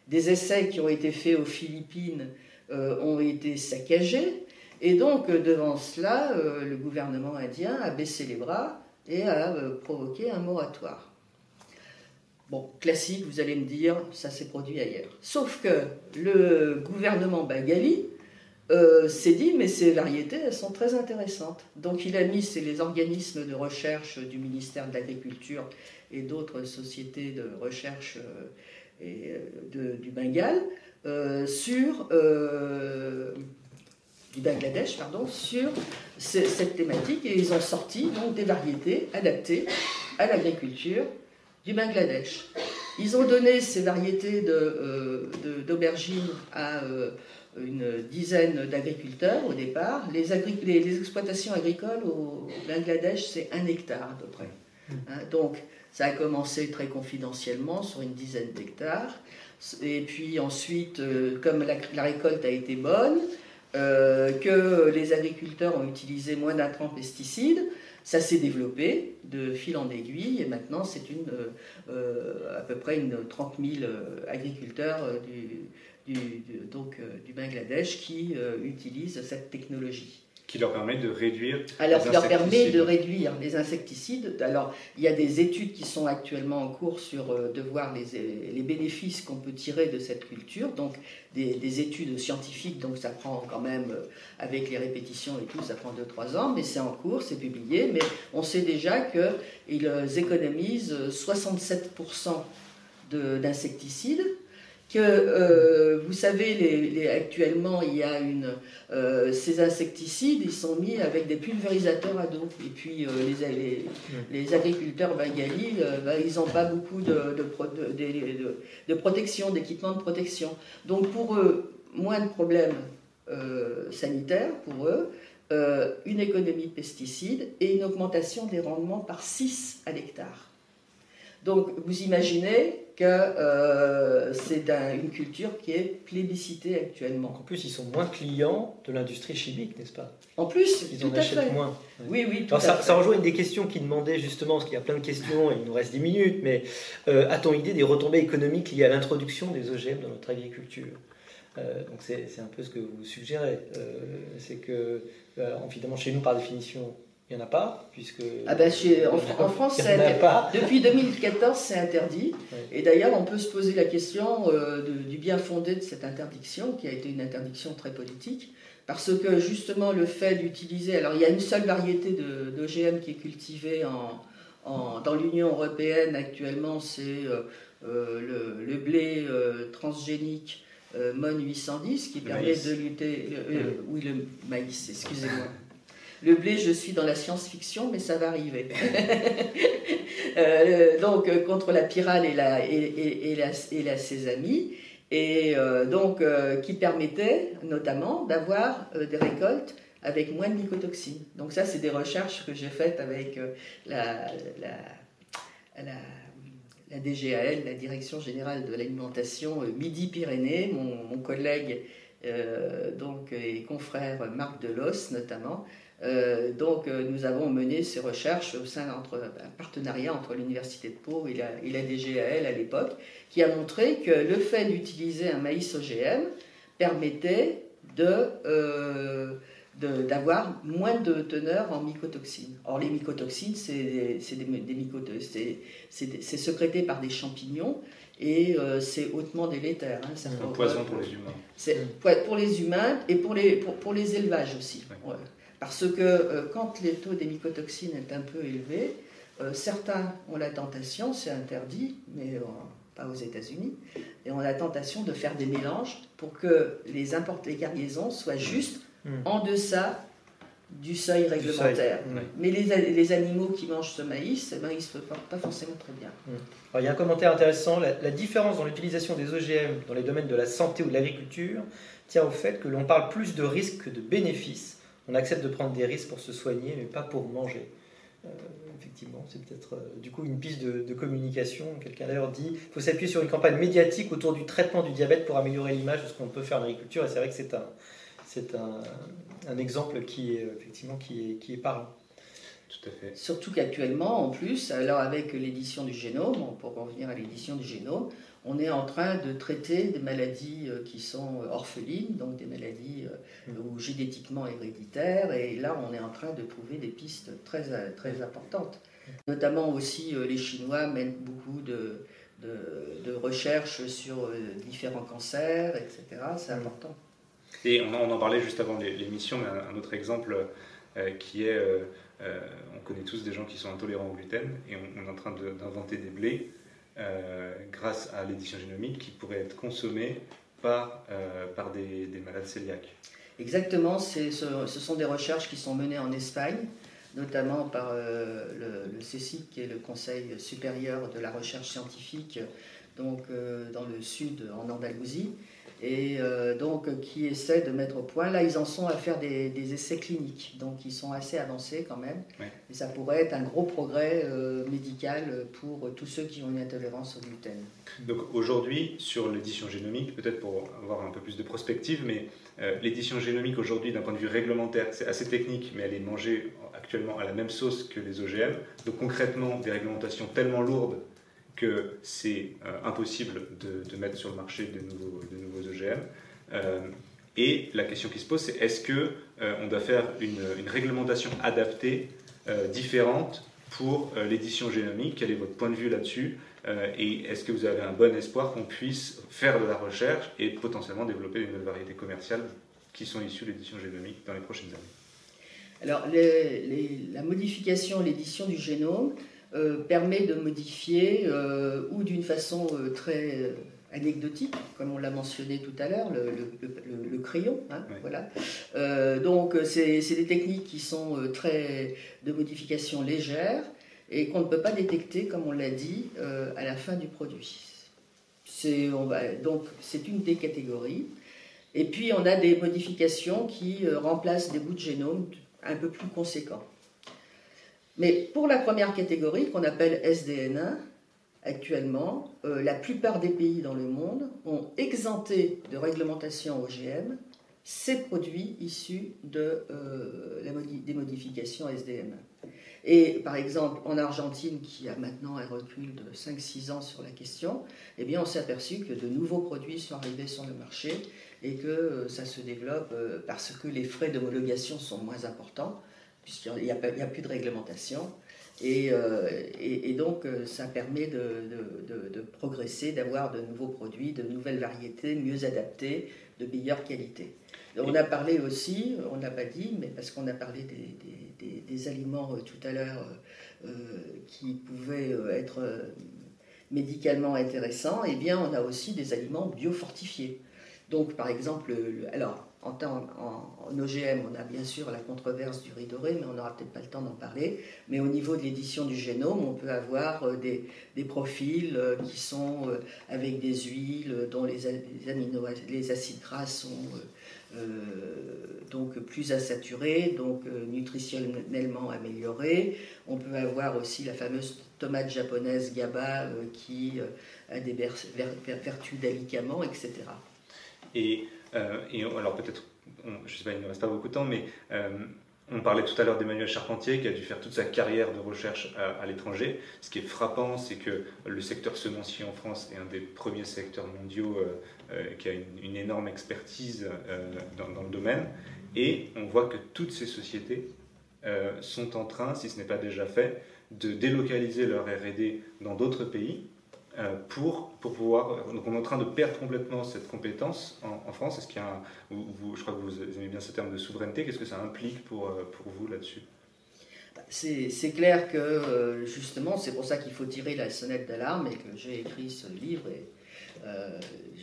Des essais qui ont été faits aux Philippines ont été saccagés. Et donc, devant cela, le gouvernement indien a baissé les bras et a provoqué un moratoire. Bon, classique, vous allez me dire, ça s'est produit ailleurs. Sauf que le gouvernement bengali euh, s'est dit, mais ces variétés, elles sont très intéressantes. Donc il a mis c'est les organismes de recherche du ministère de l'Agriculture et d'autres sociétés de recherche euh, euh, du Bengale sur du Bangladesh, sur cette thématique et ils ont sorti donc des variétés adaptées à l'agriculture du Bangladesh. Ils ont donné ces variétés d'aubergines à une dizaine d'agriculteurs au départ. Les, les, exploitations agricoles au Bangladesh, c'est un hectare à peu près. Hmm. Hein, donc, ça a commencé très confidentiellement sur une dizaine d'hectares. Et puis ensuite, euh, comme la, récolte a été bonne, euh, que les agriculteurs ont utilisé moins d'intrants pesticides, ça s'est développé de fil en aiguille et maintenant c'est une, euh, à peu près une 30 000 agriculteurs du, du, donc, euh, du Bangladesh qui euh, utilisent cette technologie. Qui leur permet de réduire Alors, qui leur permet de réduire les insecticides. Alors, il y a des études qui sont actuellement en cours sur euh, de voir les, les bénéfices qu'on peut tirer de cette culture. Donc, des, des, études scientifiques, donc ça prend quand même, avec les répétitions et tout, ça prend 2-3 ans, mais c'est en cours, c'est publié. Mais on sait déjà qu'ils économisent 67% d'insecticides que euh, vous savez, les, actuellement, il y a une, euh, ces insecticides, ils sont mis avec des pulvérisateurs à dos. Et puis, euh, les, les, agriculteurs bengalis, bah, ils n'ont pas beaucoup de, de, de, protection, d'équipement de protection. Donc, pour eux, moins de problèmes sanitaires pour eux, une économie de pesticides et une augmentation des rendements par 6 à l'hectare. Donc, vous imaginez que euh, c'est une culture qui est plébiscitée actuellement. En plus, ils sont moins clients de l'industrie chimique, n'est-ce pas? En plus, ils en achètent moins. Oui, oui. Tout Alors, ça, ça, rejoint une des questions qui demandait justement, parce qu'il y a plein de questions, et il nous reste 10 minutes, mais euh, a-t-on idée des retombées économiques liées à l'introduction des OGM dans notre agriculture? Euh, donc c'est un peu ce que vous suggérez. c'est que, évidemment, chez nous, par définition, il n'y en a pas, puisque... Ah ben en, France, depuis 2014, c'est interdit. Et d'ailleurs, on peut se poser la question euh, du bien fondé de cette interdiction, qui a été une interdiction très politique, parce que justement, le fait d'utiliser... Alors, il y a une seule variété d'OGM qui est cultivée en, dans l'Union européenne actuellement, c'est euh, euh, le, blé transgénique MON 810, qui permet de lutter... oui, le maïs, excusez-moi. Le blé, je suis dans la science-fiction, mais ça va arriver. Euh, donc, euh, contre la pyrale et la, et, et la sésamie, et euh, donc qui permettait notamment d'avoir des récoltes avec moins de mycotoxines. Donc ça, c'est des recherches que j'ai faites avec la, DGAL, la Direction Générale de l'Alimentation Midi-Pyrénées, mon, mon, collègue donc, et confrère Marc Delos notamment, euh, donc euh, nous avons mené ces recherches au sein d'un partenariat entre l'Université de Pau et la, et la, DGAL à l'époque, qui a montré que le fait d'utiliser un maïs OGM permettait euh, d'avoir moins de teneur en mycotoxines. Or, les mycotoxines, c'est c'est sécrété par des champignons et c'est hautement délétère. Hein, c'est un poison pour les humains. C'est pour les humains et pour les, pour, pour les élevages aussi. Parce que euh, quand les taux des mycotoxines est un peu élevé, euh, certains ont la tentation, c'est interdit, mais euh, pas aux États-Unis, et ont la tentation de faire des mélanges pour que les, les cargaisons soient juste hmm. en deçà du seuil réglementaire. Mais les, les, animaux qui mangent ce maïs, eh ben, ils ne se portent pas forcément très bien. Alors, il y a un commentaire intéressant. La, la différence dans l'utilisation des OGM dans les domaines de la santé ou de l'agriculture tient au fait que l'on parle plus de risques que de bénéfices on accepte de prendre des risques pour se soigner, mais pas pour manger. effectivement, c'est peut-être du coup une piste de, communication. Quelqu'un d'ailleurs dit qu'il faut s'appuyer sur une campagne médiatique autour du traitement du diabète pour améliorer l'image de ce qu'on peut faire en agriculture. Et c'est vrai que c'est un, c'est un, un, exemple qui est effectivement qui est, qui est parlant. Tout à fait. Surtout qu'actuellement, en plus, alors avec l'édition du génome, pour revenir à l'édition du génome, on est en train de traiter des maladies euh, qui sont euh, orphelines, donc des maladies euh, mm. ou génétiquement héréditaires, et là on est en train de trouver des pistes très, très importantes. Mm. Notamment aussi les Chinois mènent beaucoup de, de, recherches sur différents cancers, etc. C'est mm. important. Et on en, parlait juste avant l'émission, mais un, autre exemple qui est, on connaît tous des gens qui sont intolérants au gluten, et on est en train d'inventer des blés grâce à l'édition génomique qui pourrait être consommée par, euh, par des, malades cœliaques. Exactement, ce, ce, sont des recherches qui sont menées en Espagne, notamment par euh, le, le, CSIC, qui est le Conseil supérieur de la recherche scientifique, donc dans le sud, en Andalousie et euh, donc qui essaient de mettre au point. Là, ils en sont à faire des, essais cliniques, donc ils sont assez avancés quand même. Et ça pourrait être un gros progrès euh, médical pour tous ceux qui ont une intolérance au gluten. Donc aujourd'hui, sur l'édition génomique, peut-être pour avoir un peu plus de prospective, mais euh, l'édition génomique aujourd'hui, d'un point de vue réglementaire, c'est assez technique, mais elle est mangée actuellement à la même sauce que les OGM. Donc concrètement, des réglementations tellement lourdes que c'est euh, impossible de, mettre sur le marché de nouveaux, de nouveaux OGM. Euh, et la question qui se pose, c'est est-ce qu'on euh, on doit faire une, réglementation adaptée, différente pour l'édition génomique? Quel est votre point de vue là-dessus? Et est-ce que vous avez un bon espoir qu'on puisse faire de la recherche et potentiellement développer des nouvelles variétés commerciales qui sont issues de l'édition génomique dans les prochaines années? Alors, la modification, l'édition du génome, euh, permet de modifier, euh, ou d'une façon euh, très anecdotique, comme on l'a mentionné tout à l'heure, le, crayon. Hein, voilà. donc, c'est des techniques qui sont très de modification légère et qu'on ne peut pas détecter, comme on l'a dit, à la fin du produit. Donc c'est une des catégories. Et puis on a des modifications qui remplacent des bouts de génome un peu plus conséquents. Mais pour la première catégorie, qu'on appelle SDN1, actuellement, euh, la plupart des pays dans le monde ont exempté de réglementation OGM ces produits issus de, euh, des modifications SDN1. Et par exemple, en Argentine, qui a maintenant un recul de 5-6 ans sur la question, eh bien, on s'est aperçu que de nouveaux produits sont arrivés sur le marché et que euh, ça se développe parce que les frais d'homologation sont moins importants puisqu'il n'y a, a, plus de réglementation. Et, euh, et, donc, euh, ça permet de, de, de, progresser, d'avoir de nouveaux produits, de nouvelles variétés, mieux adaptées, de meilleure qualité. On a parlé aussi, on n'a pas dit, mais parce qu'on a parlé des, des, des, aliments euh, tout à l'heure qui pouvaient être médicalement intéressants, et eh bien, on a aussi des aliments biofortifiés. Donc, par exemple, alors, en, OGM, on a bien sûr la controverse du riz doré, mais on n'aura peut-être pas le temps d'en parler. Mais au niveau de l'édition du génome, on peut avoir euh, des, profils euh, qui sont euh, avec des huiles dont les, les acides gras sont donc plus insaturés, donc nutritionnellement améliorés. On peut avoir aussi la fameuse tomate japonaise GABA qui a des vertus d'alicament, etc. Et et alors peut-être, je ne sais pas, il ne reste pas beaucoup de temps, mais euh, on parlait tout à l'heure d'Emmanuel Charpentier qui a dû faire toute sa carrière de recherche à, l'étranger. Ce qui est frappant, c'est que le secteur semencier en France est un des premiers secteurs mondiaux euh, qui a une, énorme expertise dans, le domaine. Et on voit que toutes ces sociétés sont en train, si ce n'est pas déjà fait, de délocaliser leur RD dans d'autres pays euh, pour, pour pouvoir. Donc on est en train de perdre complètement cette compétence en, France. Est-ce qu'il y a vous, je crois que vous aimez bien ce terme de souveraineté. Qu'est-ce que ça implique pour, euh, pour vous là-dessus? C'est clair que euh, justement, c'est pour ça qu'il faut tirer la sonnette d'alarme et que j'ai écrit ce livre et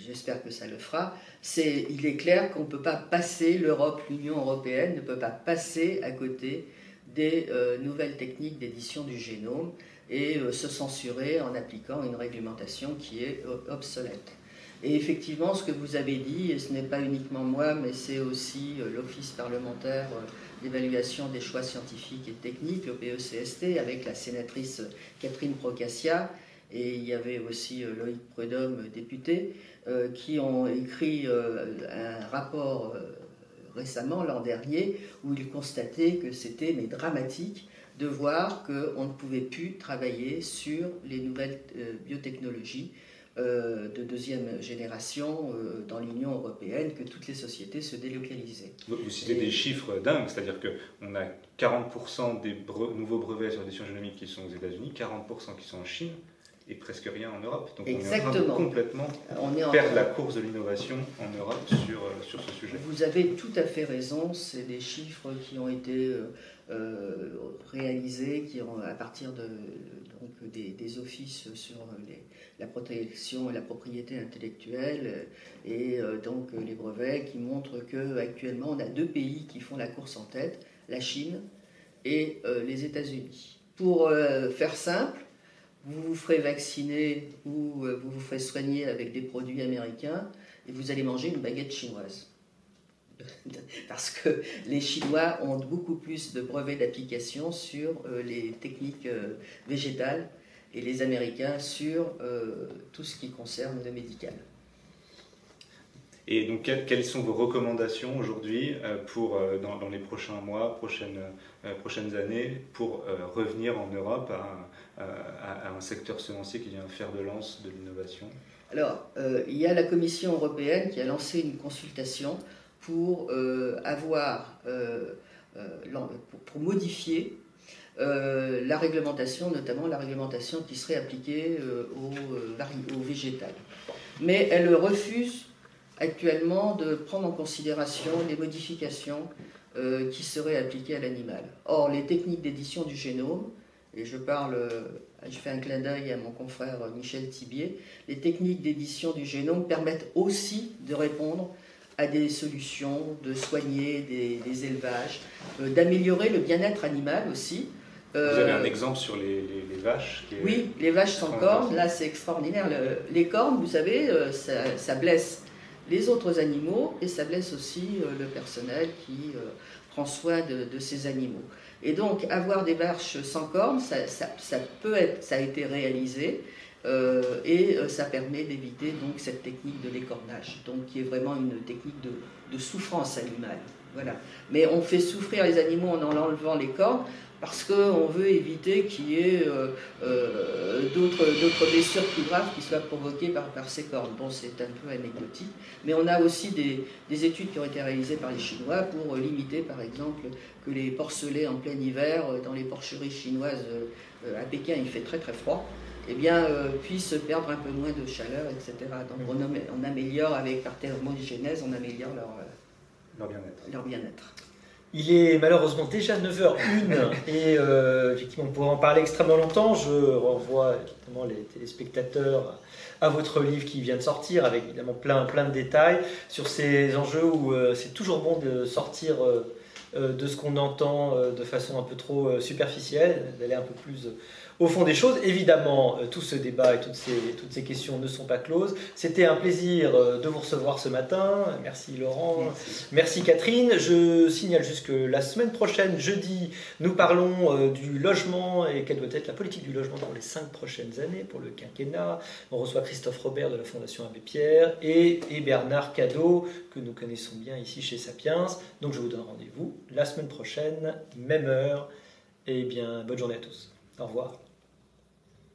j'espère que ça le fera. C'est, il est clair qu'on ne peut pas passer, l'Europe, l'Union européenne ne peut pas passer à côté des nouvelles techniques d'édition du génome et euh, se censurer en appliquant une réglementation qui est obsolète. Et effectivement, ce que vous avez dit, et ce n'est pas uniquement moi, mais c'est aussi euh, l'Office parlementaire euh, d'évaluation des choix scientifiques et techniques, le PECST, avec la sénatrice Catherine Procassia, et il y avait aussi euh, Loïc Prudhomme, député, qui ont écrit un rapport récemment, l'an dernier, où ils constataient que c'était mais dramatique de voir qu'on ne pouvait plus travailler sur les nouvelles biotechnologies euh, de deuxième génération euh, dans l'Union européenne, que toutes les sociétés se délocalisaient. Vous, citez des chiffres dingues, c'est-à-dire qu'on a 40% des nouveaux brevets sur l'édition génomique qui sont aux États-Unis, 40% qui sont en Chine, et presque rien en Europe. Donc Exactement. on est en train de complètement perdre la course de l'innovation en Europe sur, euh, sur ce sujet. Vous avez tout à fait raison, c'est des chiffres qui ont été réalisés qui ont, à partir de, donc, des, des offices sur les, la protection et la propriété intellectuelle et euh, donc les brevets qui montrent qu'actuellement on a deux pays qui font la course en tête, la Chine et euh, les États-Unis. Pour euh, faire simple, vous vous ferez vacciner ou vous vous ferez soigner avec des produits américains et vous allez manger une baguette chinoise. Parce que les Chinois ont beaucoup plus de brevets d'application sur les techniques végétales et les Américains sur euh, tout ce qui concerne le médical. Et donc, quelles sont vos recommandations aujourd'hui euh, pour, euh, dans, les prochains mois, prochaines, prochaines années, pour revenir en Europe à, un secteur semencier qui vient faire de lance de l'innovation? Alors, il y a la Commission européenne qui a lancé une consultation pour avoir, pour modifier euh, la réglementation, notamment la réglementation qui serait appliquée euh, euh, au, végétal. Mais elle refuse actuellement de prendre en considération les modifications qui seraient appliquées à l'animal. Or, les techniques d'édition du génome, et je parle, je fais un clin d'œil à mon confrère Michel Thibier, les techniques d'édition du génome permettent aussi de répondre à des solutions, de soigner des élevages, d'améliorer le bien-être animal aussi. Vous avez un euh, exemple sur les, vaches Oui, les vaches sans cornes, là c'est extraordinaire. les cornes, vous savez, euh, ça, blesse les autres animaux et ça blesse aussi euh, le personnel qui prend soin de, ces animaux. Et donc avoir des vaches sans cornes, ça, peut être, a été réalisé. et ça permet d'éviter donc cette technique de décornage, donc qui est vraiment une technique de, de souffrance animale. Voilà. Mais on fait souffrir les animaux en enlevant les cornes parce qu'on veut éviter qu'il y ait euh, euh, d'autres blessures plus graves qui soient provoquées par, ces cornes. Bon, c'est un peu anecdotique, mais on a aussi des, études qui ont été réalisées par les Chinois pour limiter, par exemple, que les porcelets en plein hiver, euh, dans les porcheries chinoises à Pékin, il fait très très froid, eh bien, puissent perdre un peu moins de chaleur, etc. Donc on, améliore, avec par thermogénèse, on améliore leur, Leur bien-être. Il est malheureusement déjà 9h01 et euh, effectivement on pourrait en parler extrêmement longtemps. Je renvoie évidemment les téléspectateurs à votre livre qui vient de sortir avec évidemment plein, plein de détails sur ces enjeux où euh, c'est toujours bon de sortir euh, de ce qu'on entend de façon un peu trop superficielle, d'aller un peu plus au fond des choses. Évidemment, euh, tout ce débat et toutes ces, toutes ces questions ne sont pas closes. C'était un plaisir euh, de vous recevoir ce matin. Merci Laurent. Merci, Catherine. Je signale juste que la semaine prochaine, jeudi, nous parlons euh, du logement et quelle doit être la politique du logement pour les cinq prochaines années, pour le quinquennat. On reçoit Christophe Robert de la Fondation Abbé Pierre et, et Bernard Cadeau, que nous connaissons bien ici chez Sapiens. Donc je vous donne rendez-vous la semaine prochaine, même heure. Et bien, bonne journée à tous. Au revoir.